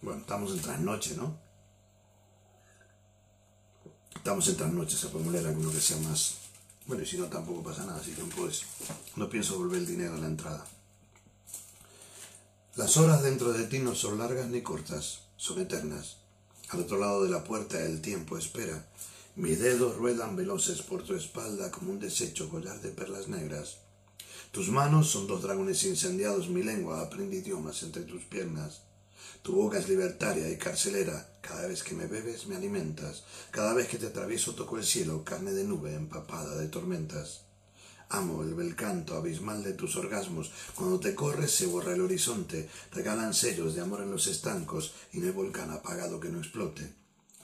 Bueno, estamos en trasnoche, ¿no? Estamos en trasnoche, se puede leer alguno que sea más... Bueno, y si no, tampoco pasa nada, así que no pienso volver el dinero a la entrada. Las horas dentro de ti no son largas ni cortas, son eternas. Al otro lado de la puerta el tiempo espera mis dedos ruedan veloces por tu espalda como un deshecho collar de perlas negras. Tus manos son dos dragones incendiados, mi lengua aprende idiomas entre tus piernas. Tu boca es libertaria y carcelera. Cada vez que me bebes me alimentas. Cada vez que te atravieso toco el cielo, carne de nube empapada de tormentas. Amo el bel canto abismal de tus orgasmos. Cuando te corres se borra el horizonte. Regalan sellos de amor en los estancos y no hay volcán apagado que no explote.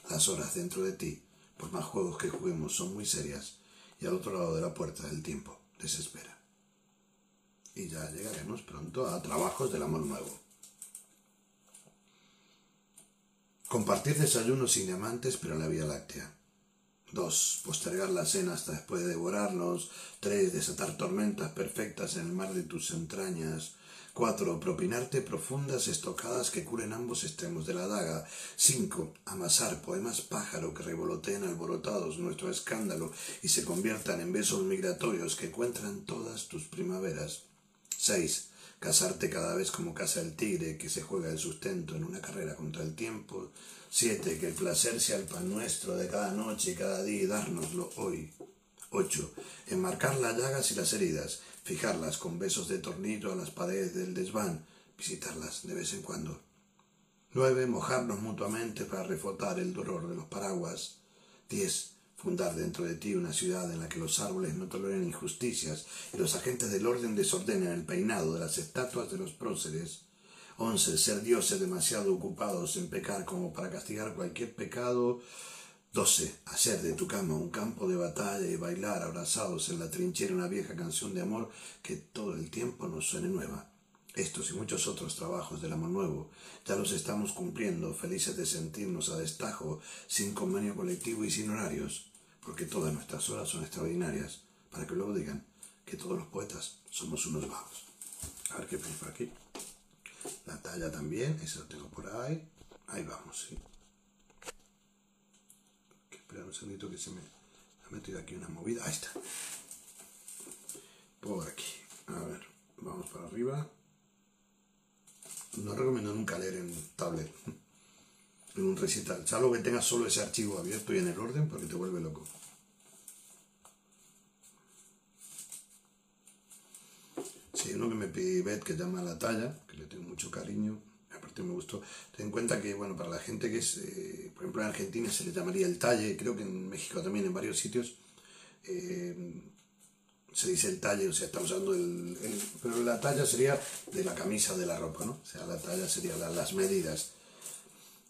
Las horas dentro de ti por más juegos que juguemos son muy serias y al otro lado de la puerta el tiempo desespera. Y ya llegaremos pronto a trabajos del amor nuevo. Compartir desayunos sin diamantes pero la Vía Láctea. 2. Postergar la cena hasta después de devorarnos. 3. Desatar tormentas perfectas en el mar de tus entrañas. 4. Propinarte profundas estocadas que curen ambos extremos de la daga. 5. Amasar poemas pájaro que revoloteen alborotados nuestro escándalo y se conviertan en besos migratorios que encuentran todas tus primaveras. 6. Casarte cada vez como casa el tigre que se juega el sustento en una carrera contra el tiempo. 7. Que el placer sea el pan nuestro de cada noche y cada día y dárnoslo hoy. 8. Enmarcar las llagas y las heridas fijarlas con besos de tornillo a las paredes del desván, visitarlas de vez en cuando. 9. Mojarnos mutuamente para refotar el dolor de los paraguas. 10. Fundar dentro de ti una ciudad en la que los árboles no toleren injusticias y los agentes del orden desordenen el peinado de las estatuas de los próceres. 11. Ser dioses demasiado ocupados en pecar como para castigar cualquier pecado 12. Hacer de tu cama un campo de batalla y bailar abrazados en la trinchera una vieja canción de amor que todo el tiempo nos suene nueva. Estos y muchos otros trabajos del amor nuevo ya los estamos cumpliendo, felices de sentirnos a destajo, sin convenio colectivo y sin horarios, porque todas nuestras horas son extraordinarias, para que luego digan que todos los poetas somos unos vagos. A ver qué pongo por aquí. La talla también, ese lo tengo por ahí. Ahí vamos, sí. Un segundito que se me ha metido aquí una movida. Ahí está. Por aquí. A ver, vamos para arriba. No recomiendo nunca leer en tablet. En un recital. Salvo que tengas solo ese archivo abierto y en el orden porque te vuelve loco. Sí, uno que me pide que llama a la talla, que le tengo mucho cariño me gustó. Ten en cuenta que, bueno, para la gente que es, eh, por ejemplo, en Argentina se le llamaría el talle, creo que en México también, en varios sitios, eh, se dice el talle, o sea, estamos usando el, Pero la talla sería de la camisa de la ropa, ¿no? O sea, la talla sería las medidas.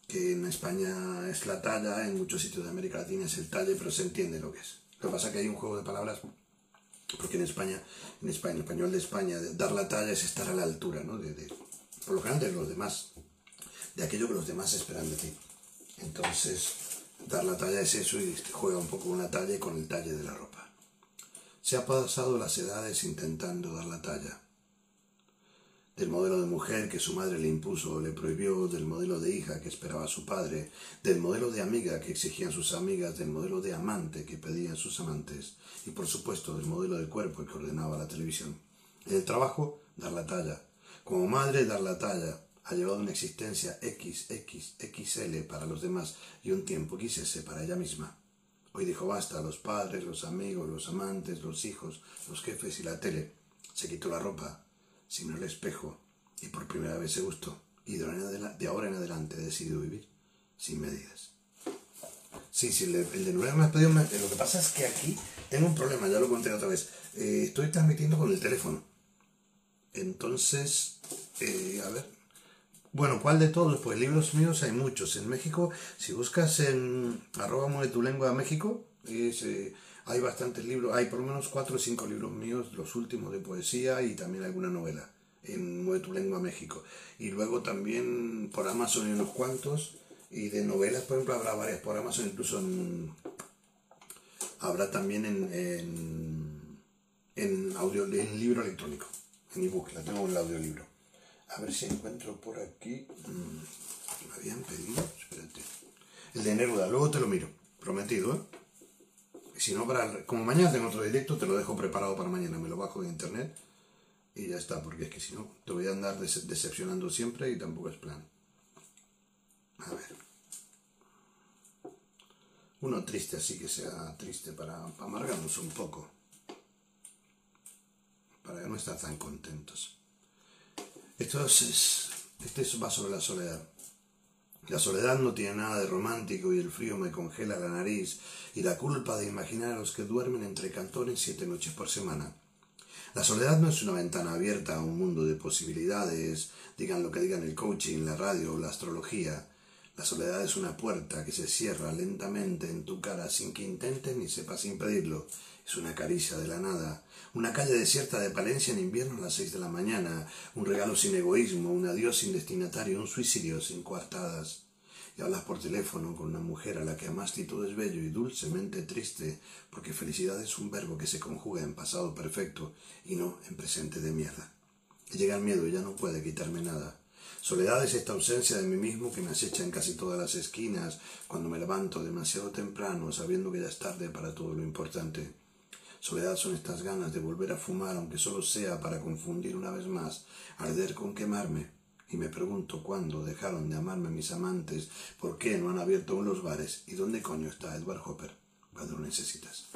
Que en España es la talla, en muchos sitios de América Latina es el talle, pero se entiende lo que es. Lo que pasa es que hay un juego de palabras, porque en España, en España, español de España, dar la talla es estar a la altura, ¿no? Por lo general de los demás, de aquello que los demás esperan de ti. Entonces, dar la talla es eso y juega un poco con la talla con el talle de la ropa. Se ha pasado las edades intentando dar la talla. Del modelo de mujer que su madre le impuso o le prohibió, del modelo de hija que esperaba su padre, del modelo de amiga que exigían sus amigas, del modelo de amante que pedían sus amantes y por supuesto del modelo de cuerpo que ordenaba la televisión. El trabajo, dar la talla. Como madre, dar la talla. Ha llevado una existencia XXXL para los demás y un tiempo XS para ella misma. Hoy dijo basta, los padres, los amigos, los amantes, los hijos, los jefes y la tele. Se quitó la ropa, se miró el espejo y por primera vez se gustó. Y de ahora en adelante he decidido vivir sin medidas. Sí, sí, el de, nuevo me ha pedido... Lo que pasa es que aquí tengo un problema, ya lo conté otra vez. Eh, estoy transmitiendo con el teléfono. Entonces, eh, a ver, bueno, ¿cuál de todos? Pues libros míos hay muchos. En México, si buscas en arroba mueve tu lengua México, eh, hay bastantes libros, hay por lo menos cuatro o cinco libros míos, los últimos de poesía y también alguna novela en Mueve tu lengua México. Y luego también por Amazon hay unos cuantos y de novelas, por ejemplo, habrá varias por Amazon, incluso habrá también en, en, audio, en libro electrónico, ebook, la tengo en el audiolibro. A ver si encuentro por aquí. Mm, me habían pedido. Espérate. El de Neruda, luego te lo miro. Prometido, ¿eh? Si no, para, como mañana tengo otro directo, te lo dejo preparado para mañana. Me lo bajo de internet y ya está, porque es que si no, te voy a andar decepcionando siempre y tampoco es plan. A ver. Uno triste, así que sea triste para amargarnos un poco. Para no estar tan contentos. Esto es, este va sobre la soledad. La soledad no tiene nada de romántico y el frío me congela la nariz y la culpa de imaginar a los que duermen entre cantones siete noches por semana. La soledad no es una ventana abierta a un mundo de posibilidades, digan lo que digan el coaching, la radio o la astrología. La soledad es una puerta que se cierra lentamente en tu cara sin que intentes ni sepas impedirlo. Es una caricia de la nada, una calle desierta de Palencia en invierno a las seis de la mañana, un regalo sin egoísmo, un adiós sin destinatario, un suicidio sin coartadas. Y hablas por teléfono con una mujer a la que amaste y todo es bello y dulcemente triste, porque felicidad es un verbo que se conjuga en pasado perfecto y no en presente de mierda. Llega el miedo y ya no puede quitarme nada. Soledad es esta ausencia de mí mismo que me acecha en casi todas las esquinas, cuando me levanto demasiado temprano, sabiendo que ya es tarde para todo lo importante. Soledad son estas ganas de volver a fumar, aunque solo sea para confundir una vez más, arder con quemarme. Y me pregunto cuándo dejaron de amarme mis amantes, por qué no han abierto aún los bares y dónde coño está Edward Hopper cuando lo necesitas.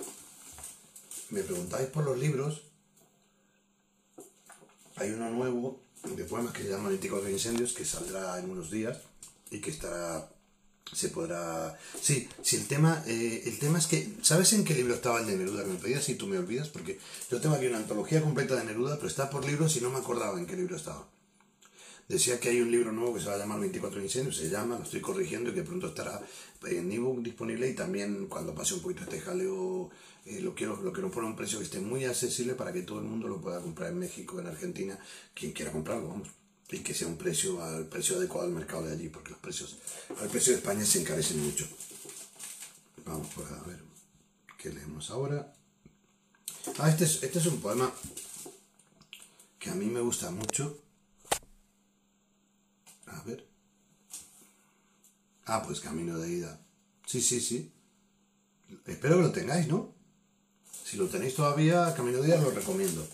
Me preguntáis por los libros. Hay uno nuevo de poemas que se llama 24 incendios que saldrá en unos días y que estará se podrá... Sí, sí, el tema, eh, el tema es que... ¿Sabes en qué libro estaba el de Neruda que me pedías y tú me olvidas? Porque yo tengo aquí una antología completa de Neruda, pero está por libros y no me acordaba en qué libro estaba. Decía que hay un libro nuevo que se va a llamar 24 incendios, se llama, lo estoy corrigiendo y que pronto estará en ebook disponible y también cuando pase un poquito este jaleo eh, lo, quiero, lo quiero poner a un precio que esté muy accesible para que todo el mundo lo pueda comprar en México, en Argentina, quien quiera comprarlo, vamos y que sea un precio al precio adecuado al mercado de allí, porque los precios al precio de España se encarecen mucho. Vamos pues, a ver qué leemos ahora. Ah, este es, este es un poema que a mí me gusta mucho. A ver. Ah, pues Camino de Ida. Sí, sí, sí. Espero que lo tengáis, ¿no? Si lo tenéis todavía, Camino de Ida lo recomiendo.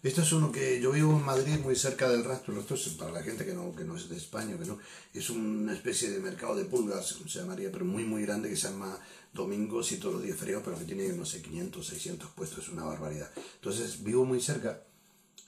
Esto es uno que yo vivo en Madrid, muy cerca del rastro. Esto es para la gente que no, que no es de España, que no. Es una especie de mercado de pulgas, se llamaría, pero muy, muy grande, que se llama Domingos y todos los días feriados, pero que tiene, no sé, 500, 600 puestos, es una barbaridad. Entonces vivo muy cerca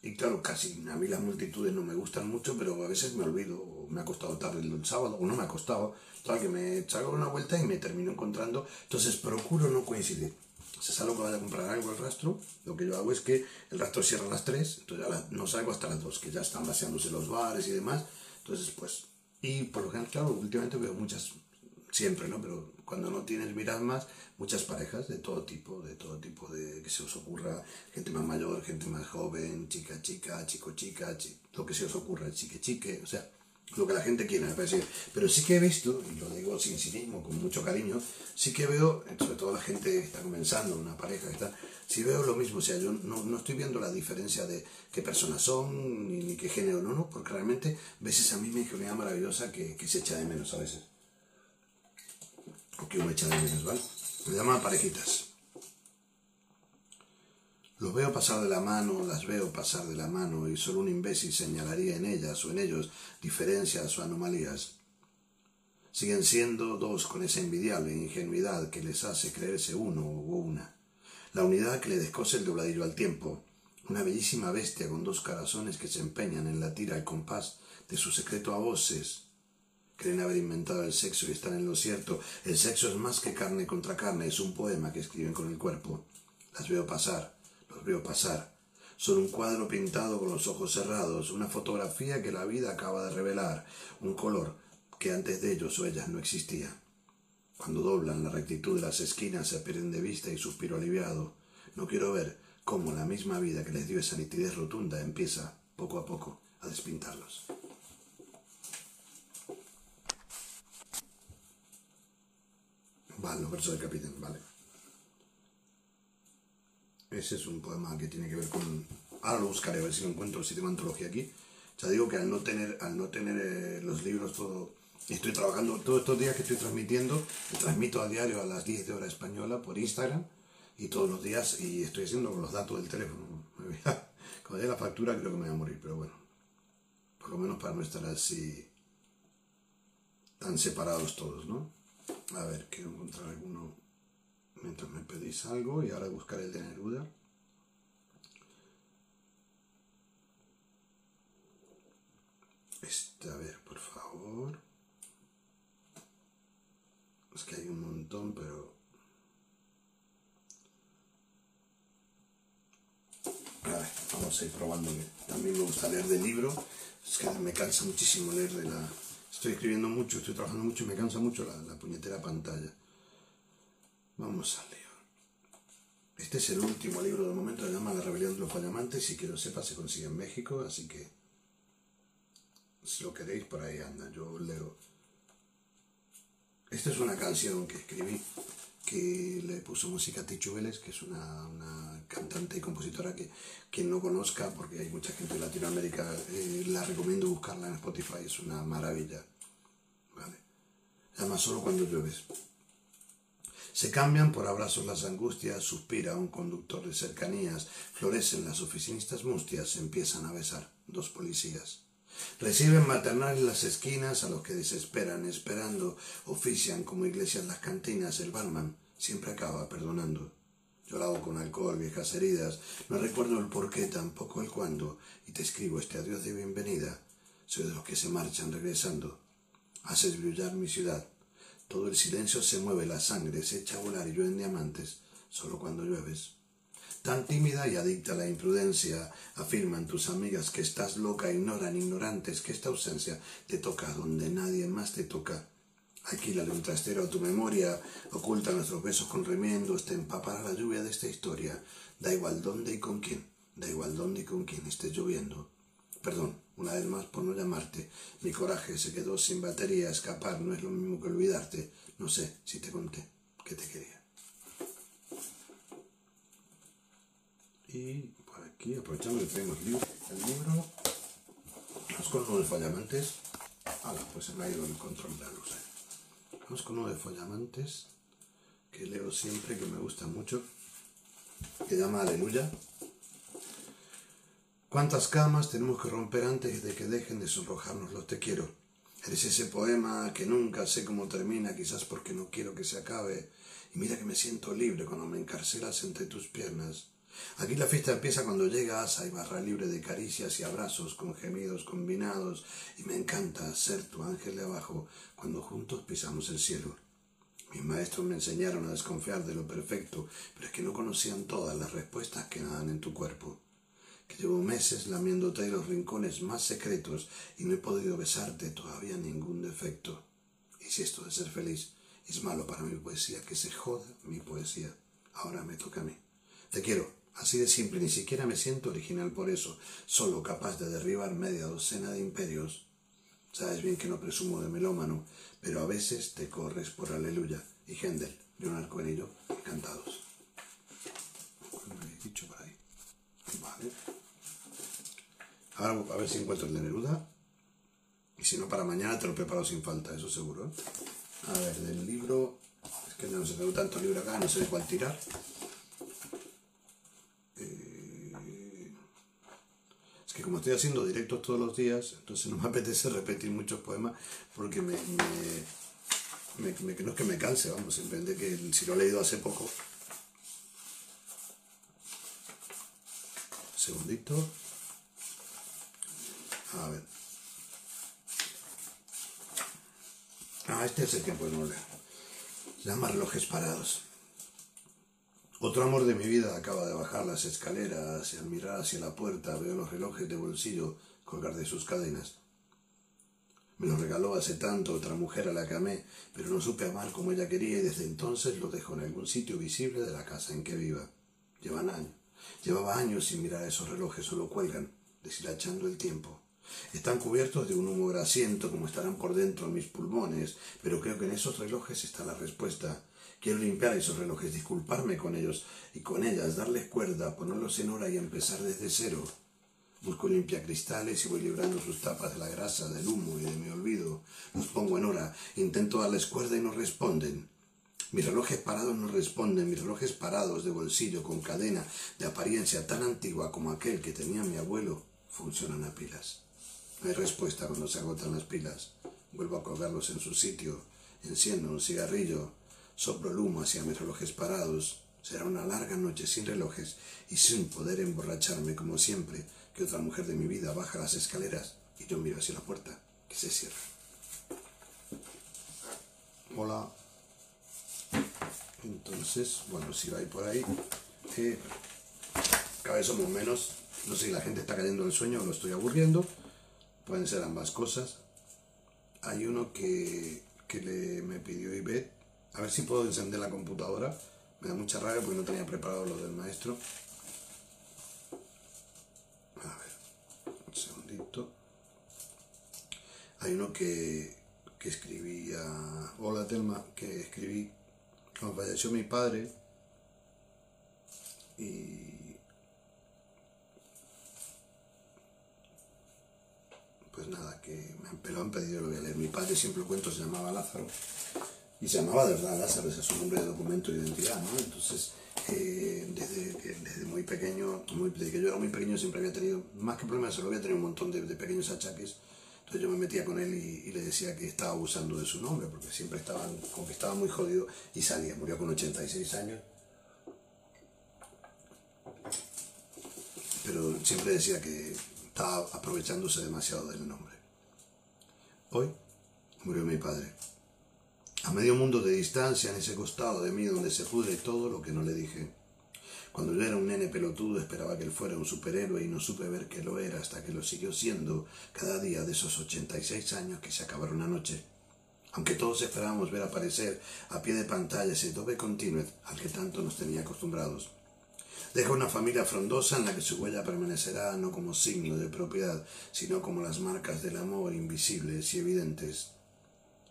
y claro, casi a mí las multitudes no me gustan mucho, pero a veces me olvido, me ha costado tarde el sábado, o no me ha costado, tal que me salgo una vuelta y me termino encontrando. Entonces procuro no coincidir se salgo que vaya a comprar algo el rastro, lo que yo hago es que el rastro cierra a las 3, entonces ya no salgo hasta las 2, que ya están vaciándose los bares y demás. Entonces, pues, y por lo general, claro, últimamente veo muchas, siempre, ¿no? Pero cuando no tienes miras más, muchas parejas de todo tipo, de todo tipo, de que se os ocurra, gente más mayor, gente más joven, chica, chica, chico, chica, lo que se os ocurra, chique, chique, o sea, lo que la gente quiera, me parece. Pero sí que he visto, y lo digo sin cinismo, con mucho cariño, sí que veo, sobre todo la gente que está comenzando, una pareja que está, sí veo lo mismo, o sea, yo no, no estoy viendo la diferencia de qué personas son, ni, qué género, no, no, porque realmente ves esa misma ingenuidad maravillosa que, que se echa de menos a veces. O que uno echa de menos, ¿vale? Me llaman parejitas. Los veo pasar de la mano, las veo pasar de la mano y solo un imbécil señalaría en ellas o en ellos diferencias o anomalías. Siguen siendo dos con esa envidiable ingenuidad que les hace creerse uno o una. La unidad que le descose el dobladillo al tiempo. Una bellísima bestia con dos corazones que se empeñan en latir al compás de su secreto a voces. Creen haber inventado el sexo y están en lo cierto. El sexo es más que carne contra carne, es un poema que escriben con el cuerpo. Las veo pasar los veo pasar. Son un cuadro pintado con los ojos cerrados, una fotografía que la vida acaba de revelar, un color que antes de ellos o ellas no existía. Cuando doblan la rectitud de las esquinas se pierden de vista y suspiro aliviado. No quiero ver cómo la misma vida que les dio esa nitidez rotunda empieza, poco a poco, a despintarlos. Vale, los versos del capítulo, vale. Ese es un poema que tiene que ver con... Ahora lo buscaré a ver si lo encuentro, si tengo antología aquí. Ya digo que al no tener, al no tener eh, los libros todo... Estoy trabajando todos estos días que estoy transmitiendo, transmito a diario a las 10 de hora española por Instagram y todos los días y estoy haciendo con los datos del teléfono. Cuando llegue la factura creo que me voy a morir, pero bueno, por lo menos para no estar así tan separados todos, ¿no? A ver, quiero encontrar alguno mientras me pedís algo y ahora buscaré el de Neruda. Este, a ver, por favor. Es que hay un montón, pero... A vamos a ir probando. También me gusta leer de libro. Es que me cansa muchísimo leer de la... Estoy escribiendo mucho, estoy trabajando mucho y me cansa mucho la puñetera pantalla. Vamos a leer. Este es el último libro del momento, se llama La rebelión de los fallamantes y que lo sepa se consigue en México, así que si lo queréis por ahí anda, yo leo. Esta es una canción que escribí que le puso música a Tichu Vélez, que es una, cantante y compositora que quien no conozca, porque hay mucha gente de Latinoamérica, eh, la recomiendo buscarla en Spotify, es una maravilla. ¿Vale? Además, solo cuando llueves. Se cambian por abrazos las angustias, suspira un conductor de cercanías, florecen las oficinistas mustias, empiezan a besar dos policías. Reciben maternales las esquinas a los que desesperan, esperando, ofician como iglesias las cantinas, el barman siempre acaba perdonando. Llorado con alcohol, viejas heridas, no recuerdo el por qué, tampoco el cuándo, y te escribo este adiós de bienvenida. Soy de los que se marchan regresando. Haces brillar mi ciudad, todo el silencio se mueve, la sangre se echa a volar y llueven diamantes, solo cuando llueves. Tan tímida y adicta a la imprudencia, afirman tus amigas que estás loca, ignoran ignorantes que esta ausencia te toca donde nadie más te toca. Alquílale un trastero a tu memoria, oculta nuestros besos con remiendos, te empapará la lluvia de esta historia. Da igual dónde y con quién, da igual dónde y con quién esté lloviendo. Perdón, una vez más por no llamarte. Mi coraje se quedó sin batería. Escapar no es lo mismo que olvidarte. No sé si te conté que te quería. Y por aquí, aprovechando que tenemos el libro, vamos con uno de Follamantes. Hala, pues se me ha ido el control de la luz. ¿eh? Vamos con uno de Follamantes que leo siempre, que me gusta mucho, que llama Aleluya. ¿Cuántas camas tenemos que romper antes de que dejen de sonrojarnos los te quiero? Eres ese poema que nunca sé cómo termina, quizás porque no quiero que se acabe. Y mira que me siento libre cuando me encarcelas entre tus piernas. Aquí la fiesta empieza cuando llegas, hay barra libre de caricias y abrazos con gemidos combinados. Y me encanta ser tu ángel de abajo cuando juntos pisamos el cielo. Mis maestros me enseñaron a desconfiar de lo perfecto, pero es que no conocían todas las respuestas que nadan en tu cuerpo. Que llevo meses lamiéndote los rincones más secretos y no he podido besarte todavía ningún defecto. Y si esto de ser feliz es malo para mi poesía, que se joda mi poesía. Ahora me toca a mí. Te quiero, así de simple, ni siquiera me siento original por eso, solo capaz de derribar media docena de imperios. Sabes bien que no presumo de melómano, pero a veces te corres por aleluya. Y Händel, Leonardo Cohen y yo, encantados. ¿Cuál me habéis dicho por ahí? Vale. Ahora a ver si encuentro el de Neruda. Y si no, para mañana te lo preparo sin falta, eso seguro. ¿eh? A ver, del libro. Es que no se tengo tanto libro acá, no sé de cuál tirar. Eh, es que como estoy haciendo directos todos los días, entonces no me apetece repetir muchos poemas porque me, me, me, no es que me canse, vamos, simplemente que si lo he leído hace poco. Segundito. A ver. Ah, este es el que puedo leer. Se llama Relojes Parados. Otro amor de mi vida acaba de bajar las escaleras y al mirar hacia la puerta veo los relojes de bolsillo colgar de sus cadenas. Me los regaló hace tanto otra mujer a la que amé, pero no supe amar como ella quería y desde entonces lo dejo en algún sitio visible de la casa en que viva. Llevan años. Llevaba años sin mirar esos relojes, solo cuelgan, deshilachando el tiempo. Están cubiertos de un humo grasiento como estarán por dentro mis pulmones, pero creo que en esos relojes está la respuesta. Quiero limpiar esos relojes, disculparme con ellos y con ellas, darles cuerda, ponerlos en hora y empezar desde cero. Busco limpiacristales y voy librando sus tapas de la grasa, del humo y de mi olvido. Los pongo en hora, intento darles cuerda y no responden. Mis relojes parados no responden, mis relojes parados de bolsillo con cadena de apariencia tan antigua como aquel que tenía mi abuelo funcionan a pilas. No hay respuesta cuando se agotan las pilas. Vuelvo a colgarlos en su sitio, enciendo un cigarrillo, soplo el humo hacia mis relojes parados. Será una larga noche sin relojes y sin poder emborracharme como siempre que otra mujer de mi vida baja las escaleras y yo miro hacia la puerta que se cierra. Hola. Entonces, bueno, si va por ahí, eh, cada vez somos menos. No sé si la gente está cayendo en el sueño o lo estoy aburriendo. Pueden ser ambas cosas. Hay uno que, que le, me pidió Ivette. A ver si puedo encender la computadora. Me da mucha rabia porque no tenía preparado lo del maestro. A ver, un segundito. Hay uno que, que escribía. Hola Telma, que escribí cuando falleció mi padre. Y pues nada, que me lo han pedido, lo voy a leer. Mi padre siempre cuento se llamaba Lázaro y se llamaba de verdad Lázaro, ese es su nombre de documento de identidad, ¿no? Entonces, eh, desde, muy pequeño, muy, desde que yo era muy pequeño siempre había tenido, más que problemas, solo había tenido un montón de, pequeños achaques. Entonces yo me metía con él y, le decía que estaba abusando de su nombre, porque siempre estaba, como que estaba muy jodido y salía, murió con 86 años. Pero siempre decía que estaba aprovechándose demasiado del nombre. Hoy murió mi padre. A medio mundo de distancia, en ese costado de mí donde se pudre todo lo que no le dije. Cuando yo era un nene pelotudo esperaba que él fuera un superhéroe y no supe ver que lo era hasta que lo siguió siendo cada día de esos 86 años que se acabaron anoche. Aunque todos esperábamos ver aparecer a pie de pantalla ese doble continuo al que tanto nos tenía acostumbrados. Deja una familia frondosa en la que su huella permanecerá no como signo de propiedad, sino como las marcas del amor invisibles y evidentes.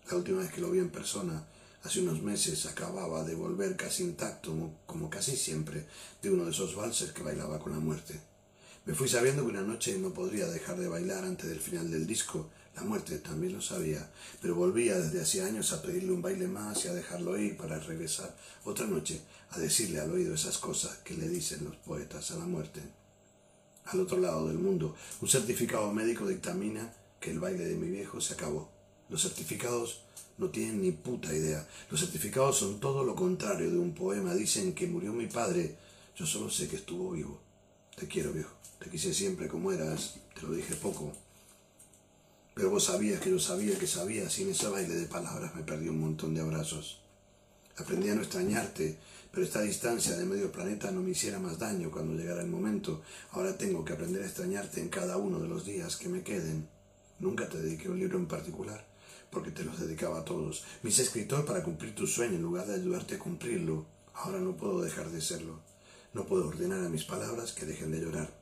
La última vez que lo vi en persona, hace unos meses, acababa de volver casi intacto, como casi siempre, de uno de esos valses que bailaba con la muerte. Me fui sabiendo que una noche no podría dejar de bailar antes del final del disco. La muerte también lo sabía, pero volvía desde hacía años a pedirle un baile más y a dejarlo ir para regresar otra noche a decirle al oído esas cosas que le dicen los poetas a la muerte. Al otro lado del mundo, un certificado médico dictamina que el baile de mi viejo se acabó. Los certificados no tienen ni puta idea. Los certificados son todo lo contrario de un poema. Dicen que murió mi padre. Yo solo sé que estuvo vivo. Te quiero, viejo. Te quise siempre como eras. Te lo dije poco. Pero vos sabías que yo sabía que sabía. Sin ese baile de palabras me perdí un montón de abrazos. Aprendí a no extrañarte, pero esta distancia de medio planeta no me hiciera más daño cuando llegara el momento. Ahora tengo que aprender a extrañarte en cada uno de los días que me queden. Nunca te dediqué un libro en particular, porque te los dedicaba a todos. Me hice escritor para cumplir tu sueño en lugar de ayudarte a cumplirlo. Ahora no puedo dejar de serlo. No puedo ordenar a mis palabras que dejen de llorar.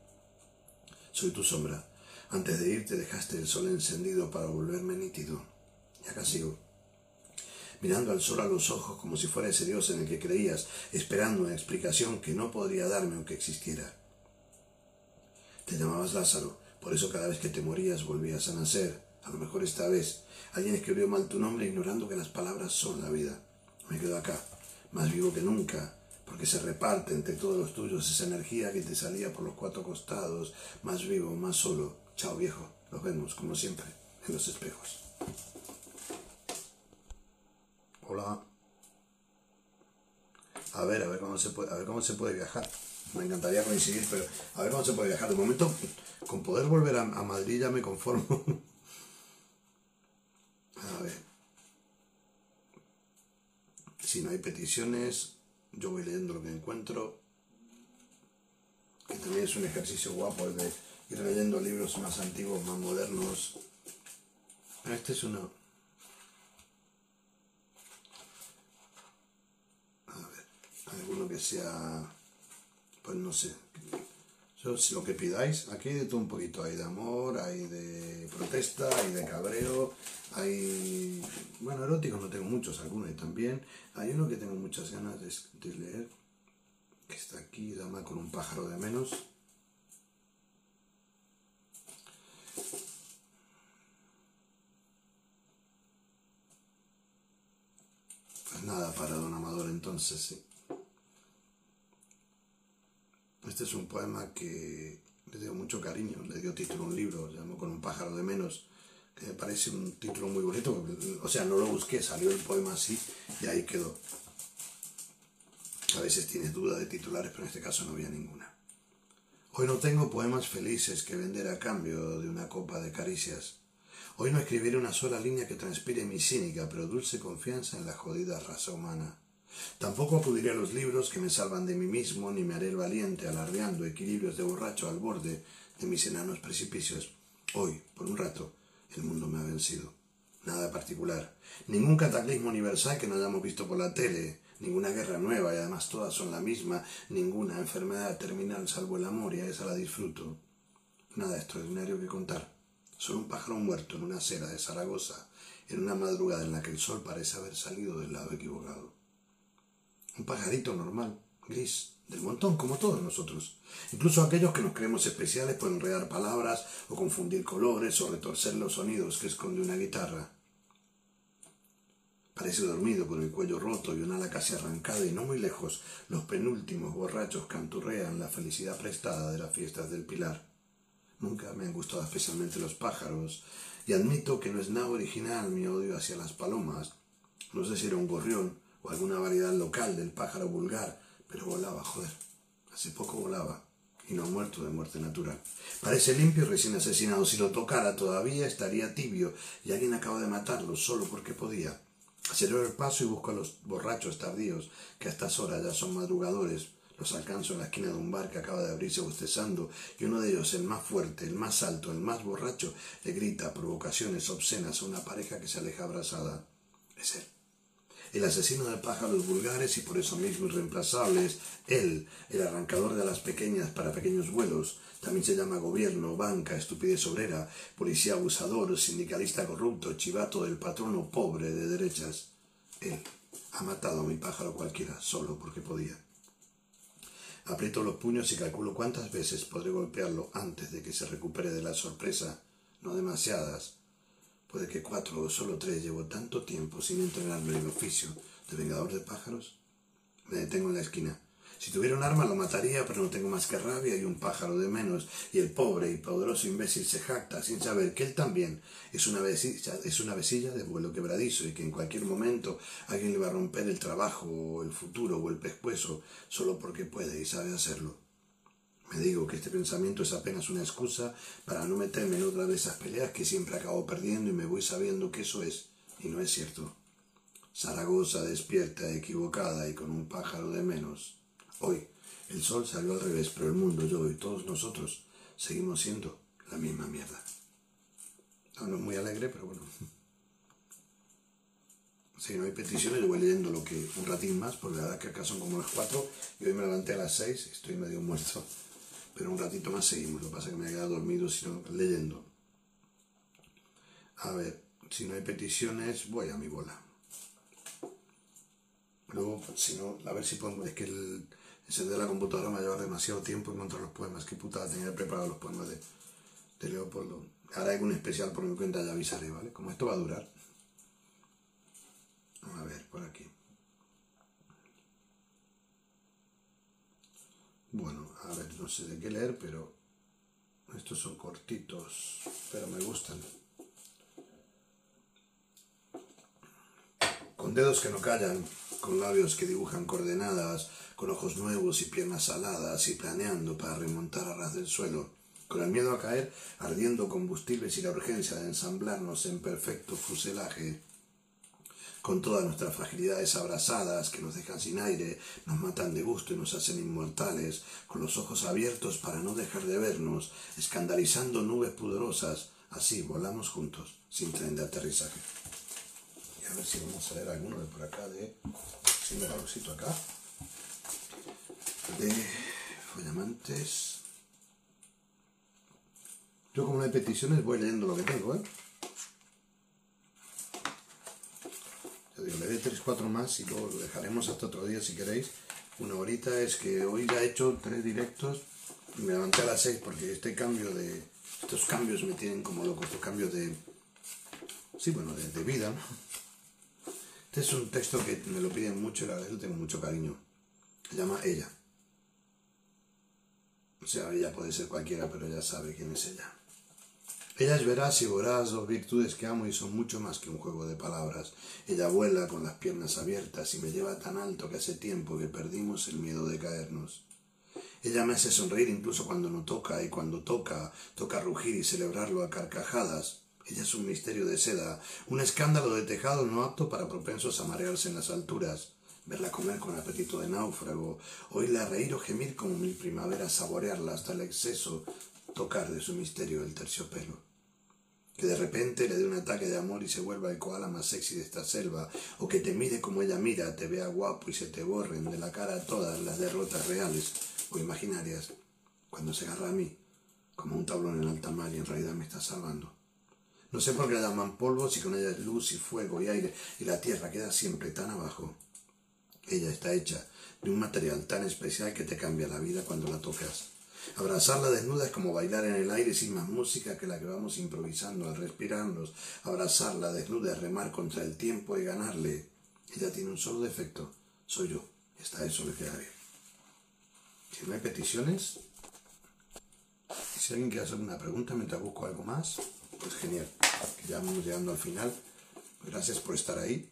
Soy tu sombra. Antes de irte dejaste el sol encendido para volverme nítido. Y acá sigo mirando al sol a los ojos como si fuera ese Dios en el que creías, esperando una explicación que no podría darme aunque existiera. Te llamabas Lázaro, por eso cada vez que te morías volvías a nacer. A lo mejor esta vez alguien escribió mal tu nombre ignorando que las palabras son la vida. Me quedo acá, más vivo que nunca, porque se reparte entre todos los tuyos esa energía que te salía por los cuatro costados, más vivo, más solo. Chao viejo, nos vemos como siempre en los espejos. Hola. A ver, a ver cómo se puede, a ver cómo se puede viajar. Me encantaría coincidir, pero a ver cómo se puede viajar. De momento, con poder volver a, Madrid ya me conformo. a ver. Si no hay peticiones, yo voy leyendo lo que encuentro. Que también es un ejercicio guapo el de ir leyendo libros más antiguos, más modernos. Este es uno. Alguno que sea, pues no sé, si lo que pidáis, aquí hay de todo un poquito, hay de amor, hay de protesta, hay de cabreo, hay, bueno, eróticos no tengo muchos, algunos también, hay uno que tengo muchas ganas de, leer, que está aquí, dama con un pájaro de menos, Pues nada para don Amador entonces, sí. Este es un poema que le dio mucho cariño, le dio título a un libro, llamó Con un pájaro de menos, que me parece un título muy bonito, o sea, no lo busqué, salió el poema así y ahí quedó. A veces tienes duda de titulares, pero en este caso no había ninguna. Hoy no tengo poemas felices que vender a cambio de una copa de caricias. Hoy no escribiré una sola línea que transpire mi cínica pero dulce confianza en la jodida raza humana. Tampoco acudiré a los libros que me salvan de mí mismo, ni me haré el valiente alardeando equilibrios de borracho al borde de mis enanos precipicios. Hoy, por un rato, el mundo me ha vencido. Nada particular. Ningún cataclismo universal que no hayamos visto por la tele, ninguna guerra nueva y además todas son la misma, ninguna enfermedad terminal salvo el amor y a esa la disfruto. Nada extraordinario que contar. Solo un pájaro muerto en una acera de Zaragoza, en una madrugada en la que el sol parece haber salido del lado equivocado un pajarito normal, gris, del montón, como todos nosotros. Incluso aquellos que nos creemos especiales pueden enredar palabras o confundir colores o retorcer los sonidos que esconde una guitarra. Parece dormido con el cuello roto y un ala casi arrancada y no muy lejos los penúltimos borrachos canturrean la felicidad prestada de las fiestas del Pilar. Nunca me han gustado especialmente los pájaros y admito que no es nada original mi odio hacia las palomas. No sé si era un gorrión o alguna variedad local del pájaro vulgar, pero volaba, joder. Hace poco volaba y no ha muerto de muerte natural. Parece limpio y recién asesinado. Si lo tocara todavía estaría tibio y alguien acaba de matarlo solo porque podía. Acelero el paso y busco a los borrachos tardíos que a estas horas ya son madrugadores. Los alcanzo en la esquina de un bar que acaba de abrirse bostezando y uno de ellos, el más fuerte, el más alto, el más borracho, le grita provocaciones obscenas a una pareja que se aleja abrazada. Es él el asesino de pájaros vulgares y por eso mismo irreemplazables, él, el arrancador de las pequeñas para pequeños vuelos, también se llama gobierno, banca, estupidez obrera, policía abusador, sindicalista corrupto, chivato del patrono pobre de derechas. Él ha matado a mi pájaro cualquiera, solo porque podía. Aprieto los puños y calculo cuántas veces podré golpearlo antes de que se recupere de la sorpresa. No demasiadas, Puede que cuatro o solo tres llevo tanto tiempo sin entrenarme en el oficio de vengador de pájaros. Me detengo en la esquina. Si tuviera un arma lo mataría, pero no tengo más que rabia y un pájaro de menos. Y el pobre y poderoso imbécil se jacta sin saber que él también es una vesilla, es una vesilla de vuelo quebradizo y que en cualquier momento alguien le va a romper el trabajo o el futuro o el pescuezo solo porque puede y sabe hacerlo. Me digo que este pensamiento es apenas una excusa para no meterme en otra de esas peleas que siempre acabo perdiendo y me voy sabiendo que eso es, y no es cierto. Zaragoza despierta, equivocada y con un pájaro de menos. Hoy el sol salió al revés, pero el mundo, yo y todos nosotros seguimos siendo la misma mierda. No, no es muy alegre, pero bueno. Si no hay peticiones, yo voy leyendo lo que un ratín más, porque la verdad que acá son como las cuatro y hoy me levanté a las seis, estoy medio muerto. Pero un ratito más seguimos, lo que pasa es que me he quedado dormido sino leyendo. A ver, si no hay peticiones, voy a mi bola. Luego, si no, a ver si podemos. Es que el encender la computadora me ha llevado demasiado tiempo encontrar los poemas. Qué putada tenía preparado los poemas de, de Leopoldo. Ahora hay un especial por mi cuenta, ya avisaré, ¿vale? Como esto va a durar. A ver, por aquí. Bueno, a ver, no sé de qué leer, pero estos son cortitos, pero me gustan. Con dedos que no callan, con labios que dibujan coordenadas, con ojos nuevos y piernas aladas y planeando para remontar a ras del suelo, con el miedo a caer, ardiendo combustibles y la urgencia de ensamblarnos en perfecto fuselaje, con todas nuestras fragilidades abrazadas que nos dejan sin aire, nos matan de gusto y nos hacen inmortales, con los ojos abiertos para no dejar de vernos, escandalizando nubes pudorosas, así volamos juntos, sin tren de aterrizaje. Y a ver si vamos a leer alguno de por acá, de... Si me lo acá. De Follamantes. Yo como no hay peticiones voy leyendo lo que tengo, ¿eh? Le dé 3-4 más y luego lo dejaremos hasta otro día si queréis. Una horita es que hoy ya he hecho tres directos y me levanté a las 6 porque este cambio de... Estos cambios me tienen como loco, estos cambios de... Sí, bueno, de, vida, ¿no? Este es un texto que me lo piden mucho y la verdad tengo mucho cariño. Se llama Ella. O sea, ella puede ser cualquiera, pero ella sabe quién es ella. Ella es veraz y voraz, dos virtudes que amo y son mucho más que un juego de palabras. Ella vuela con las piernas abiertas y me lleva tan alto que hace tiempo que perdimos el miedo de caernos. Ella me hace sonreír incluso cuando no toca y cuando toca, toca rugir y celebrarlo a carcajadas. Ella es un misterio de seda, un escándalo de tejado no apto para propensos a marearse en las alturas. Verla comer con apetito de náufrago, oírla reír o gemir como mil primaveras, saborearla hasta el exceso, tocar de su misterio el terciopelo que de repente le dé un ataque de amor y se vuelva el koala más sexy de esta selva, o que te mire como ella mira, te vea guapo y se te borren de la cara todas las derrotas reales o imaginarias, cuando se agarra a mí, como un tablón en alta mar y en realidad me está salvando. No sé por qué la llaman polvo si con ella es luz y fuego y aire y la tierra queda siempre tan abajo. Ella está hecha de un material tan especial que te cambia la vida cuando la tocas. Abrazarla desnuda es como bailar en el aire sin más música que la que vamos improvisando al respirarnos. Abrazarla desnuda es remar contra el tiempo y ganarle. Ella tiene un solo defecto. Soy yo. Está eso le queda bien. Si no hay peticiones, si alguien quiere hacer una pregunta mientras busco algo más, pues genial. Ya vamos llegando al final. Gracias por estar ahí.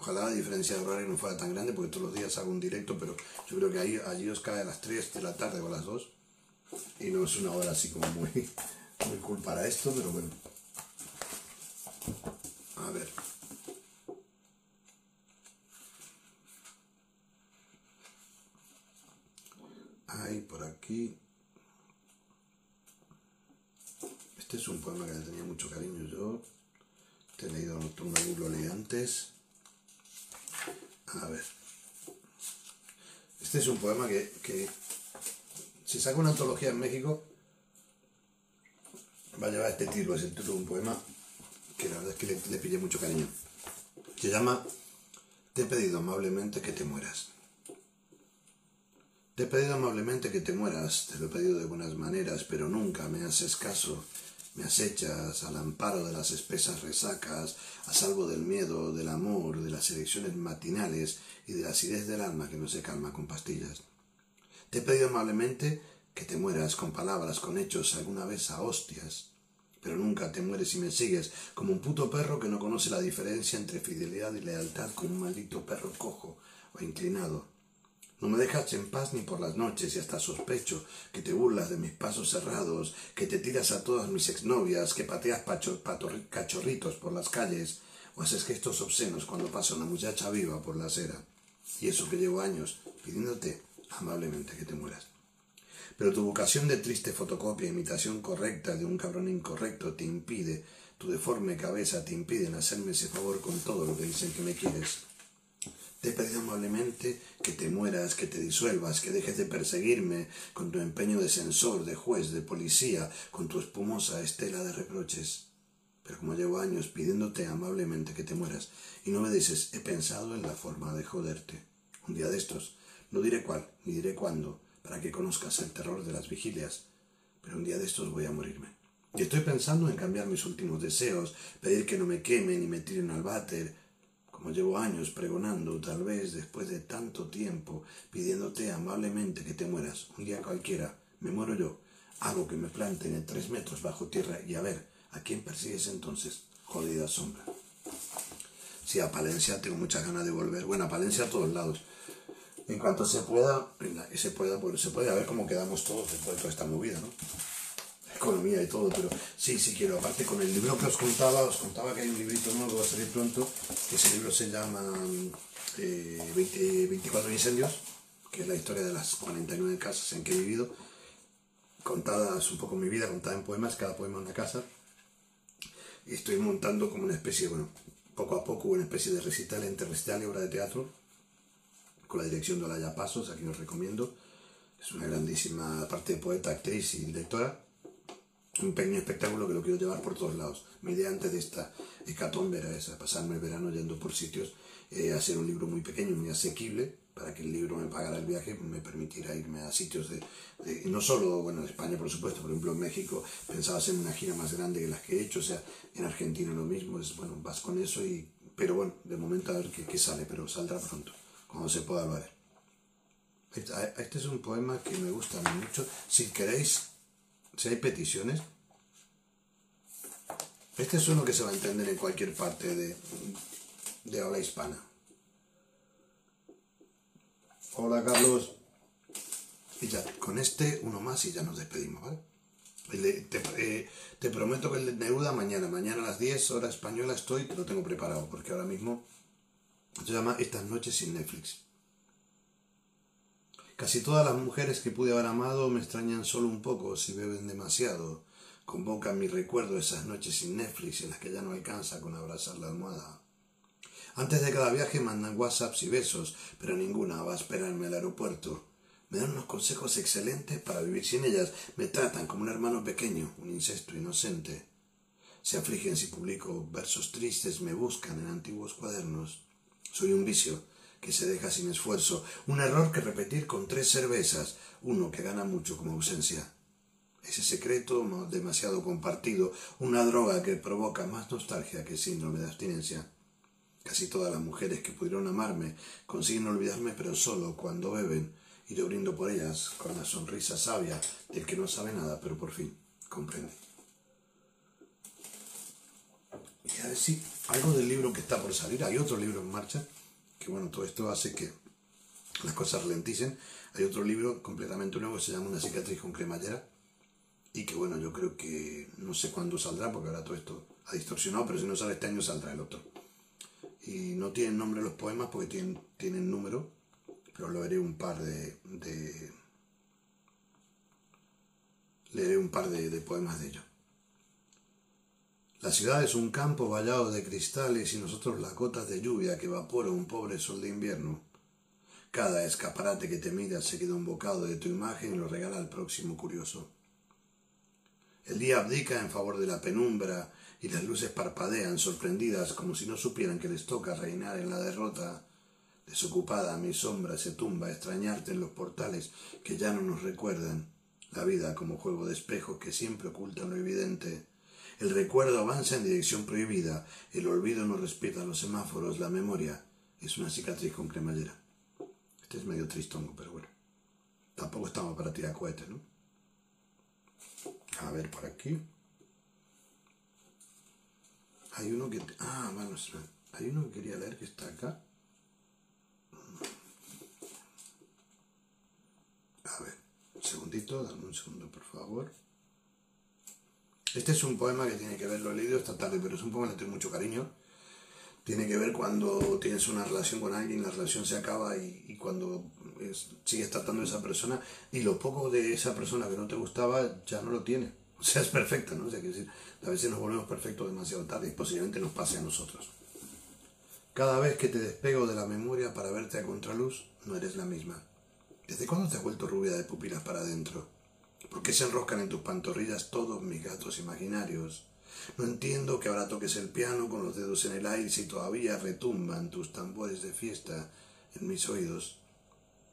Ojalá la diferencia de horario no fuera tan grande porque todos los días hago un directo, pero yo creo que ahí, allí os cae a las 3 de la tarde o a las 2. Y no es una hora así como muy, muy cool para esto, pero bueno. A ver. Hay por aquí. Este es un poema que le tenía mucho cariño yo. Te he leído un lo leí antes. A ver. Este es un poema que, que si saca una antología en México va a llevar este título, es el título de un poema que la verdad es que le, le mucho cariño. Se llama Te he pedido amablemente que te mueras. Te he pedido amablemente que te mueras, te lo he pedido de buenas maneras, pero nunca me haces caso me acechas al amparo de las espesas resacas, a salvo del miedo, del amor, de las elecciones matinales y de la acidez del alma que no se calma con pastillas. Te he pedido amablemente que te mueras con palabras, con hechos, alguna vez a hostias, pero nunca te mueres y me sigues como un puto perro que no conoce la diferencia entre fidelidad y lealtad con un maldito perro cojo o inclinado no me dejas en paz ni por las noches y hasta sospecho que te burlas de mis pasos cerrados, que te tiras a todas mis exnovias, que pateas cachorritos por las calles o haces gestos obscenos cuando pasa una muchacha viva por la acera. Y eso que llevo años pidiéndote amablemente que te mueras. Pero tu vocación de triste fotocopia, imitación correcta de un cabrón incorrecto te impide, tu deforme cabeza te impiden hacerme ese favor con todo lo que dicen que me quieres. Te he pedido amablemente que te mueras, que te disuelvas, que dejes de perseguirme con tu empeño de censor, de juez, de policía, con tu espumosa estela de reproches. Pero como llevo años pidiéndote amablemente que te mueras y no me dices, he pensado en la forma de joderte. Un día de estos, no diré cuál, ni diré cuándo, para que conozcas el terror de las vigilias, pero un día de estos voy a morirme. Y estoy pensando en cambiar mis últimos deseos, pedir que no me quemen y me tiren al váter, llevo años pregonando, tal vez después de tanto tiempo, pidiéndote amablemente que te mueras, un día cualquiera, me muero yo, hago que me planten en tres metros bajo tierra y a ver, ¿a quién persigues entonces? Jodida sombra. Sí, a Palencia tengo muchas ganas de volver. Bueno, a Palencia a todos lados. En cuanto se pueda, se pueda, se puede, a ver cómo quedamos todos después de toda esta movida, ¿no? Economía y todo, pero sí, sí quiero. Aparte con el libro que os contaba, os contaba que hay un librito nuevo que va a salir pronto, que ese libro se llama 24 eh, incendios, que es la historia de las 49 casas en que he vivido, contadas un poco mi vida, contada en poemas, cada poema una casa. Y estoy montando como una especie, bueno, poco a poco una especie de recital entre recital y obra de teatro, con la dirección de Olaya Pasos, aquí os recomiendo. Es una grandísima, parte de poeta, actriz y directora un pequeño espectáculo que lo quiero llevar por todos lados. Mi idea antes de esta hecatombe era esa, pasarme el verano yendo por sitios, eh, hacer un libro muy pequeño, muy asequible, para que el libro me pagara el viaje, me permitiera irme a sitios de, no solo, bueno, en España por supuesto, por ejemplo en México pensaba hacer una gira más grande que las que he hecho, o sea, en Argentina lo mismo, es bueno, vas con eso y, pero bueno, de momento a ver qué, sale, pero saldrá pronto, cuando se pueda ver. Este, este es un poema que me gusta mucho, si queréis si hay peticiones, este es uno que se va a entender en cualquier parte de, de habla hispana. Hola Carlos. Y ya, con este uno más y ya nos despedimos, ¿vale? te, eh, te, prometo que el de Neruda mañana, mañana a las 10 horas española estoy, lo tengo preparado, porque ahora mismo se llama Estas noches sin Netflix. Casi todas las mujeres que pude haber amado me extrañan solo un poco si beben demasiado. Convocan mi recuerdo esas noches sin Netflix en las que ya no alcanza con abrazar la almohada. Antes de cada viaje mandan WhatsApps y besos, pero ninguna va a esperarme al aeropuerto. Me dan unos consejos excelentes para vivir sin ellas. Me tratan como un hermano pequeño, un incesto inocente. Se afligen si publico versos tristes, me buscan en antiguos cuadernos. Soy un vicio que se deja sin esfuerzo, un error que repetir con tres cervezas, uno que gana mucho como ausencia. Ese secreto no demasiado compartido, una droga que provoca más nostalgia que síndrome de abstinencia. Casi todas las mujeres que pudieron amarme consiguen olvidarme, pero solo cuando beben, y yo brindo por ellas con la sonrisa sabia del que no sabe nada, pero por fin comprende. Y a si algo del libro que está por salir, hay otro libro en marcha, que bueno, todo esto hace que las cosas ralenticen. Hay otro libro completamente nuevo que se llama Una cicatriz con cremallera y que bueno, yo creo que no sé cuándo saldrá porque ahora todo esto ha distorsionado, pero si no sale este año saldrá el otro. Y no tienen nombre los poemas porque tienen, tienen número, pero lo haré un par de, leeré un par de poemas de ellos. La ciudad es un campo vallado de cristales y nosotros las gotas de lluvia que evapora un pobre sol de invierno. Cada escaparate que te mira se queda un bocado de tu imagen y lo regala al próximo curioso. El día abdica en favor de la penumbra y las luces parpadean sorprendidas como si no supieran que les toca reinar en la derrota. Desocupada mi sombra se tumba a extrañarte en los portales que ya no nos recuerdan. La vida como juego de espejos que siempre oculta lo evidente el recuerdo avanza en dirección prohibida, el olvido no respeta los semáforos, la memoria es una cicatriz con cremallera. Este es medio tristongo, pero bueno. Tampoco estamos para tirar cohetes, ¿no? A ver, por aquí. Hay uno que... Ah, bueno, hay uno que quería leer que está acá. A ver, un segundito, dame un segundo, por favor. Este es un poema que tiene que ver, lo he leído esta tarde, pero es un poema que tengo mucho cariño. tiene que ver cuando tienes una relación con alguien, la relación se acaba y, cuando sigues tratando a esa persona y lo poco de esa persona que no te gustaba ya no lo tiene. O sea, es perfecta, ¿no? O sea, decir, a veces nos volvemos perfectos demasiado tarde y posiblemente nos pase a nosotros. Cada vez que te despego de la memoria para verte a contraluz, no eres la misma. ¿Desde cuándo te has vuelto rubia de pupilas para adentro? ¿Por qué se enroscan en tus pantorrillas todos mis gatos imaginarios? No entiendo que ahora toques el piano con los dedos en el aire y todavía retumban tus tambores de fiesta en mis oídos.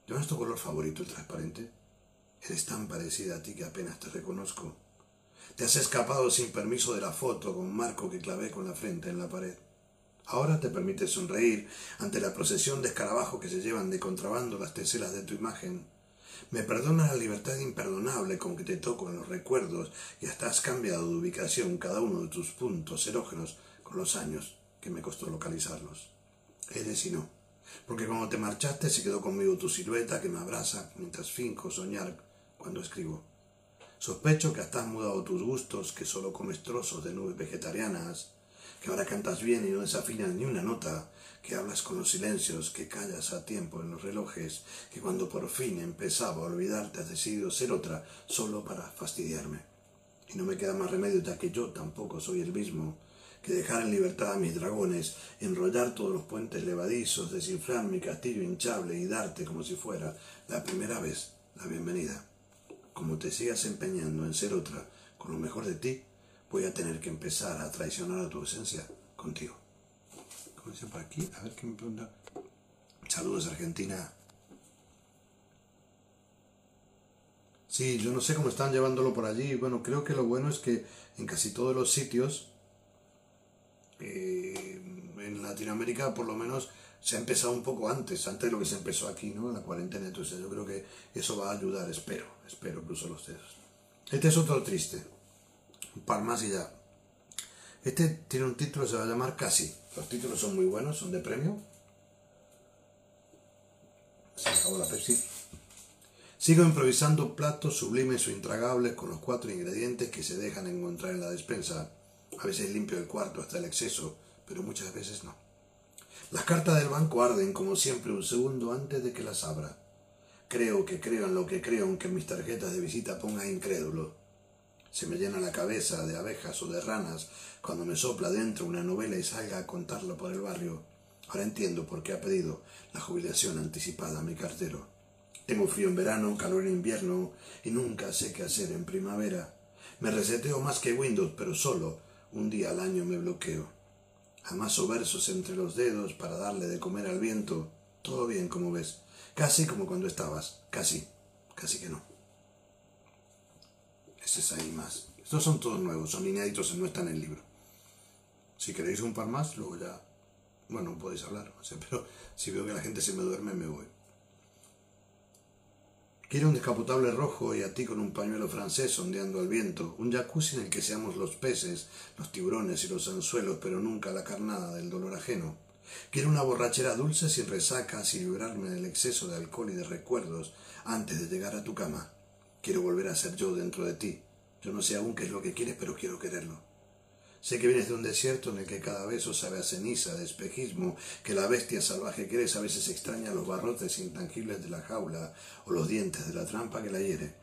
¿No tu color favorito el transparente? Eres tan parecida a ti que apenas te reconozco. Te has escapado sin permiso de la foto con marco que clavé con la frente en la pared. Ahora te permite sonreír ante la procesión de escarabajo que se llevan de contrabando las teselas de tu imagen. Me perdona la libertad imperdonable con que te toco en los recuerdos y hasta has cambiado de ubicación cada uno de tus puntos erógenos con los años que me costó localizarlos. Eres y no, porque cuando te marchaste se quedó conmigo tu silueta que me abraza mientras finco soñar cuando escribo. Sospecho que hasta has mudado tus gustos, que solo comes trozos de nubes vegetarianas, que ahora cantas bien y no desafinas ni una nota, que hablas con los silencios, que callas a tiempo en los relojes, que cuando por fin empezaba a olvidarte has decidido ser otra solo para fastidiarme. Y no me queda más remedio ya que yo tampoco soy el mismo, que dejar en libertad a mis dragones, enrollar todos los puentes levadizos, desinflar mi castillo hinchable y darte como si fuera la primera vez la bienvenida. Como te sigas empeñando en ser otra, con lo mejor de ti, voy a tener que empezar a traicionar a tu esencia contigo. A ver qué me pregunta. Saludos Argentina. Sí, yo no sé cómo están llevándolo por allí. Bueno, creo que lo bueno es que en casi todos los sitios, eh, en Latinoamérica por lo menos, se ha empezado un poco antes, antes de lo que se empezó aquí, ¿no? En la cuarentena. Entonces yo creo que eso va a ayudar, espero, espero, cruzo los dedos. Este es otro triste un par más y ya. Este tiene un título, se va a llamar Casi. Los títulos son muy buenos, son de premio. Se acabó la Pepsi. Sigo improvisando platos sublimes o intragables con los cuatro ingredientes que se dejan encontrar en la despensa. A veces limpio el cuarto hasta el exceso, pero muchas veces no. Las cartas del banco arden como siempre un segundo antes de que las abra. Creo que creo en lo que creo, aunque mis tarjetas de visita ponga incrédulo. Se me llena la cabeza de abejas o de ranas cuando me sopla dentro una novela y salga a contarlo por el barrio. Ahora entiendo por qué ha pedido la jubilación anticipada a mi cartero. Tengo frío en verano, calor en invierno y nunca sé qué hacer en primavera. Me reseteo más que Windows, pero solo un día al año me bloqueo. Amaso versos entre los dedos para darle de comer al viento. Todo bien, como ves. Casi como cuando estabas. Casi. Casi que no. Ese es ahí más. Estos son todos nuevos, son inéditos, no están en el libro. Si queréis un par más, luego ya, bueno, podéis hablar, pero si veo que la gente se me duerme, me voy. Quiero un descapotable rojo y a ti con un pañuelo francés ondeando al viento, un jacuzzi en el que seamos los peces, los tiburones y los anzuelos, pero nunca la carnada del dolor ajeno. Quiero una borrachera dulce sin resacas y librarme del exceso de alcohol y de recuerdos antes de llegar a tu cama. Quiero volver a ser yo dentro de ti. Yo no sé aún qué es lo que quieres, pero quiero quererlo. Sé que vienes de un desierto en el que cada beso sabe a ceniza, de espejismo, que la bestia salvaje que eres a veces extraña los barrotes intangibles de la jaula o los dientes de la trampa que la hiere.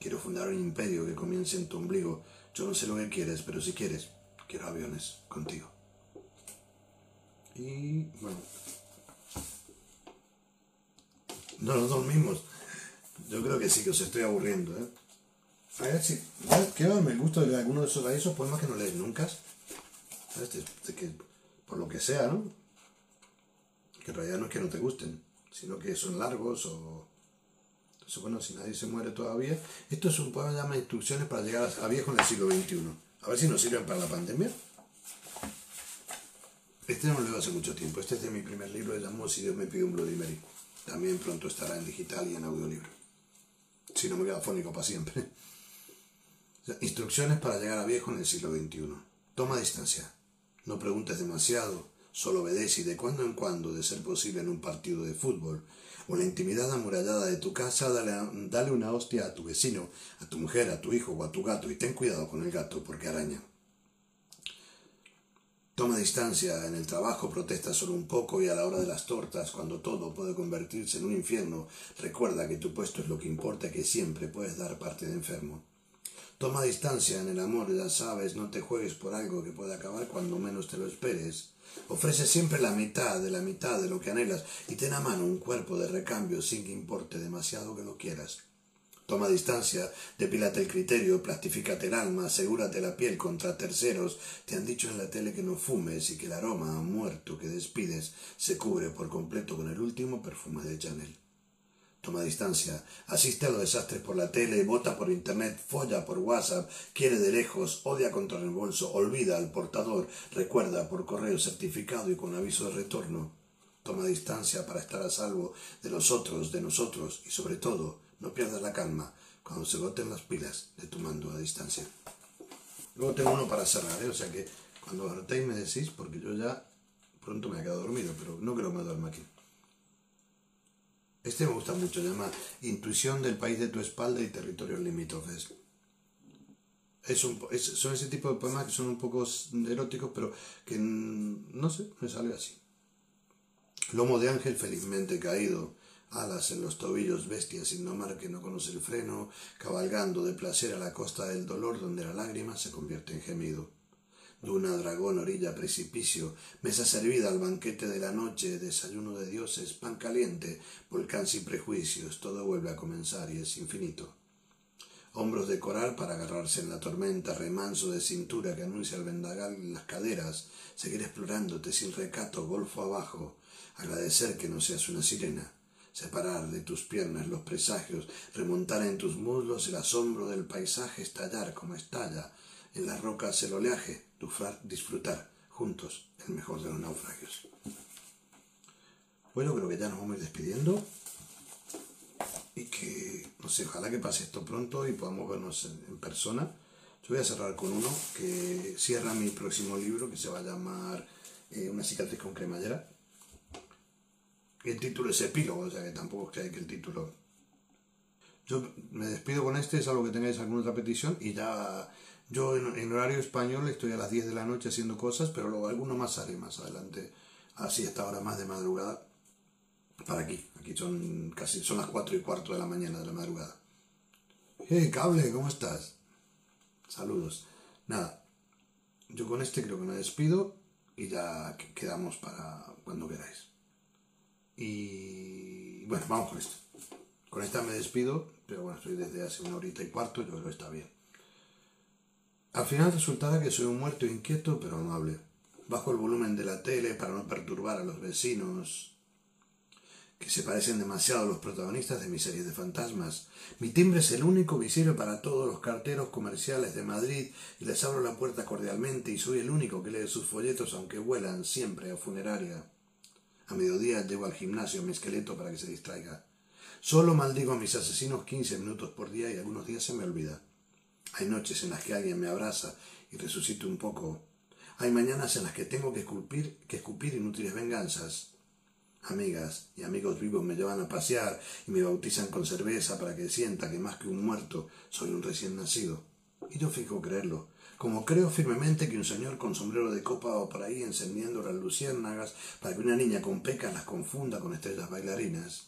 Quiero fundar un imperio que comience en tu ombligo. Yo no sé lo que quieres, pero si quieres, quiero aviones contigo. Y bueno. No nos dormimos. Yo creo que sí, que os estoy aburriendo, ¿eh? A ver si. ¿Qué? Me gusta de alguno de esos, esos poemas que no lees nunca. ¿Sabes? que, por lo que sea, ¿no? Que en realidad no es que no te gusten, sino que son largos o. Entonces, bueno, si nadie se muere todavía. Esto es un poema que llama Instrucciones para llegar a viejo en el siglo XXI. A ver si nos sirven para la pandemia. Este no lo leo hace mucho tiempo. Este es de mi primer libro, llamó Si Dios me pide un Bloody Mary. También pronto estará en digital y en audiolibro si no me queda fónico para siempre. Instrucciones para llegar a viejo en el siglo XXI. Toma distancia. No preguntes demasiado. Solo obedece y de cuando en cuando, de ser posible en un partido de fútbol o la intimidad amurallada de tu casa, dale, dale una hostia a tu vecino, a tu mujer, a tu hijo o a tu gato y ten cuidado con el gato porque araña. Toma distancia en el trabajo, protesta solo un poco y a la hora de las tortas, cuando todo puede convertirse en un infierno, recuerda que tu puesto es lo que importa, que siempre puedes dar parte de enfermo. Toma distancia en el amor, ya sabes, no te juegues por algo que pueda acabar cuando menos te lo esperes. Ofrece siempre la mitad de la mitad de lo que anhelas y ten a mano un cuerpo de recambio sin que importe demasiado que lo quieras. Toma distancia, depílate el criterio, plastifícate el alma, asegúrate la piel contra terceros. Te han dicho en la tele que no fumes y que el aroma muerto que despides se cubre por completo con el último perfume de Chanel. Toma distancia, asiste a los desastres por la tele, vota por internet, folla por WhatsApp, quiere de lejos, odia contra reembolso, olvida al portador, recuerda por correo certificado y con aviso de retorno. Toma distancia para estar a salvo de los otros, de nosotros y sobre todo, no pierdas la calma cuando se boten las pilas de tu mando a distancia. Luego tengo uno para cerrar, ¿eh? o sea que cuando hartéis me decís, porque yo ya pronto me he quedado dormido, pero no creo que me duerma aquí. Este me gusta mucho, se llama Intuición del país de tu espalda y territorios limítrofes. Es un, son ese tipo de poemas que son un poco eróticos, pero que no sé, me sale así. Lomo de ángel felizmente caído, alas en los tobillos, bestia sin nomar que no conoce el freno, cabalgando de placer a la costa del dolor donde la lágrima se convierte en gemido. Duna, dragón, orilla, precipicio, mesa servida al banquete de la noche, desayuno de dioses, pan caliente, volcán sin prejuicios, todo vuelve a comenzar y es infinito. Hombros de coral para agarrarse en la tormenta, remanso de cintura que anuncia el vendagal en las caderas, seguir explorándote sin recato, golfo abajo, agradecer que no seas una sirena separar de tus piernas los presagios, remontar en tus muslos el asombro del paisaje, estallar como estalla en las rocas el oleaje, disfrutar juntos el mejor de los naufragios. Bueno, creo que ya nos vamos a ir despidiendo y que, no sé, ojalá que pase esto pronto y podamos vernos en, persona. Yo voy a cerrar con uno que cierra mi próximo libro que se va a llamar eh, Una cicatriz con cremallera el título es epílogo, o sea que tampoco creáis que el título... Yo me despido con este, es algo que tengáis alguna otra petición y ya yo en, horario español estoy a las 10 de la noche haciendo cosas, pero luego alguno más sale más adelante, así hasta ahora más de madrugada, para aquí. Aquí son casi son las 4 y cuarto de la mañana de la madrugada. Hey, cable, ¿cómo estás? Saludos. Nada, yo con este creo que me despido y ya quedamos para cuando queráis. Y bueno, vamos con esto. Con esta me despido, pero bueno, estoy desde hace una horita y cuarto y yo creo que está bien. Al final resultará que soy un muerto inquieto pero amable. Bajo el volumen de la tele para no perturbar a los vecinos que se parecen demasiado a los protagonistas de mis series de fantasmas. Mi timbre es el único visible para todos los carteros comerciales de Madrid y les abro la puerta cordialmente y soy el único que lee sus folletos aunque vuelan siempre a funeraria. A mediodía llevo al gimnasio mi esqueleto para que se distraiga. Solo maldigo a mis asesinos 15 minutos por día y algunos días se me olvida. Hay noches en las que alguien me abraza y resucito un poco. Hay mañanas en las que tengo que esculpir, que escupir inútiles venganzas. Amigas y amigos vivos me llevan a pasear y me bautizan con cerveza para que sienta que más que un muerto soy un recién nacido. Y yo fijo creerlo, como creo firmemente que un señor con sombrero de copa va por ahí encendiendo las luciérnagas para que una niña con pecas las confunda con estrellas bailarinas.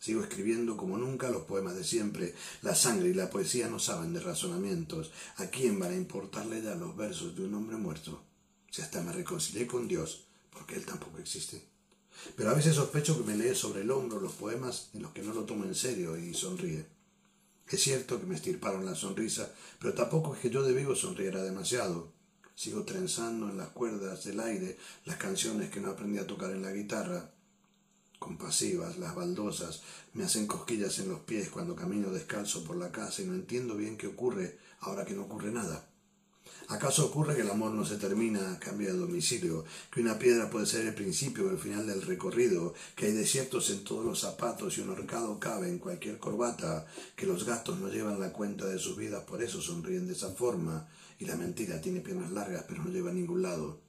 Sigo escribiendo como nunca los poemas de siempre. La sangre y la poesía no saben de razonamientos. ¿A quién van a importarle ya los versos de un hombre muerto? Si hasta me reconcilié con Dios, porque Él tampoco existe. Pero a veces sospecho que me lee sobre el hombro los poemas en los que no lo tomo en serio y sonríe. Es cierto que me estirparon la sonrisa, pero tampoco es que yo de vivo sonriera demasiado. Sigo trenzando en las cuerdas del aire las canciones que no aprendí a tocar en la guitarra. Compasivas, las baldosas me hacen cosquillas en los pies cuando camino descalzo por la casa y no entiendo bien qué ocurre ahora que no ocurre nada. ¿Acaso ocurre que el amor no se termina, cambia de domicilio, que una piedra puede ser el principio o el final del recorrido, que hay desiertos en todos los zapatos y un horcado cabe en cualquier corbata, que los gatos no llevan la cuenta de sus vidas, por eso sonríen de esa forma, y la mentira tiene piernas largas pero no lleva a ningún lado?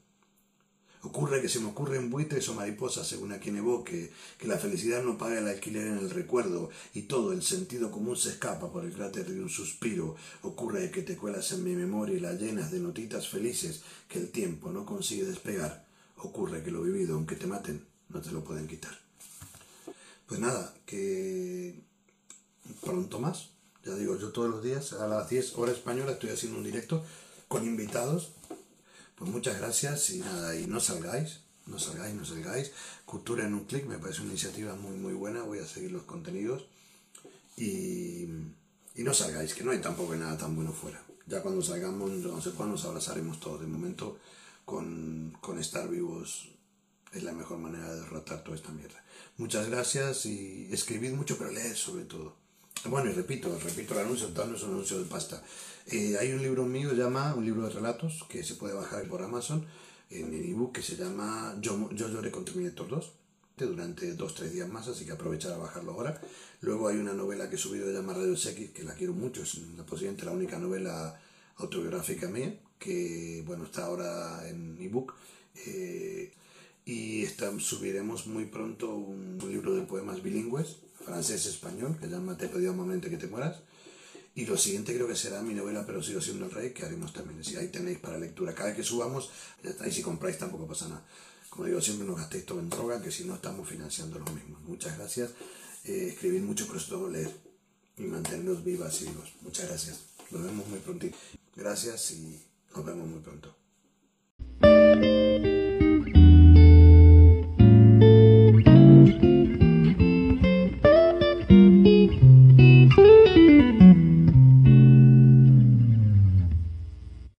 Ocurre que se me ocurren buitres o mariposas según a quien evoque, que la felicidad no paga el alquiler en el recuerdo y todo el sentido común se escapa por el cráter de un suspiro. Ocurre que te cuelas en mi memoria y la llenas de notitas felices que el tiempo no consigue despegar. Ocurre que lo vivido, aunque te maten, no te lo pueden quitar. Pues nada, que pronto más. Ya digo, yo todos los días a las 10 horas española estoy haciendo un directo con invitados pues muchas gracias y nada, y no salgáis, no salgáis, no salgáis. Cultura en un clic me parece una iniciativa muy, muy buena. Voy a seguir los contenidos y, y no salgáis, que no hay tampoco nada tan bueno fuera. Ya cuando salgamos, no sé cuándo, nos abrazaremos todos. De momento, con, con estar vivos es la mejor manera de derrotar toda esta mierda. Muchas gracias y escribid mucho, pero leed sobre todo. Bueno, y repito, repito el anuncio, no es un anuncio de pasta. Eh, hay un libro mío, llama, un libro de relatos, que se puede bajar por Amazon, en el ebook, que se llama Yo, Yo lloré con Terminator 2, durante dos, tres días más, así que aprovechar a bajarlo ahora. Luego hay una novela que he subido, llama Radio X, que la quiero mucho, es la, posiblemente la única novela autobiográfica mía, que bueno, está ahora en ebook. Eh, y está, subiremos muy pronto un libro de poemas bilingües, francés-español, que llama Te he pedido un momento que te mueras. Y lo siguiente creo que será mi novela Pero sigo siendo el rey, que haremos también. Si ahí tenéis para lectura, cada vez que subamos, ya. Y si compráis tampoco pasa nada. Como digo, siempre nos gastéis todo en droga, que si no estamos financiando lo mismo. Muchas gracias. Eh, escribid mucho, pero sobre todo leer. Y mantenernos vivas y vivos. Muchas gracias. Nos vemos muy pronto. Gracias y nos vemos muy pronto.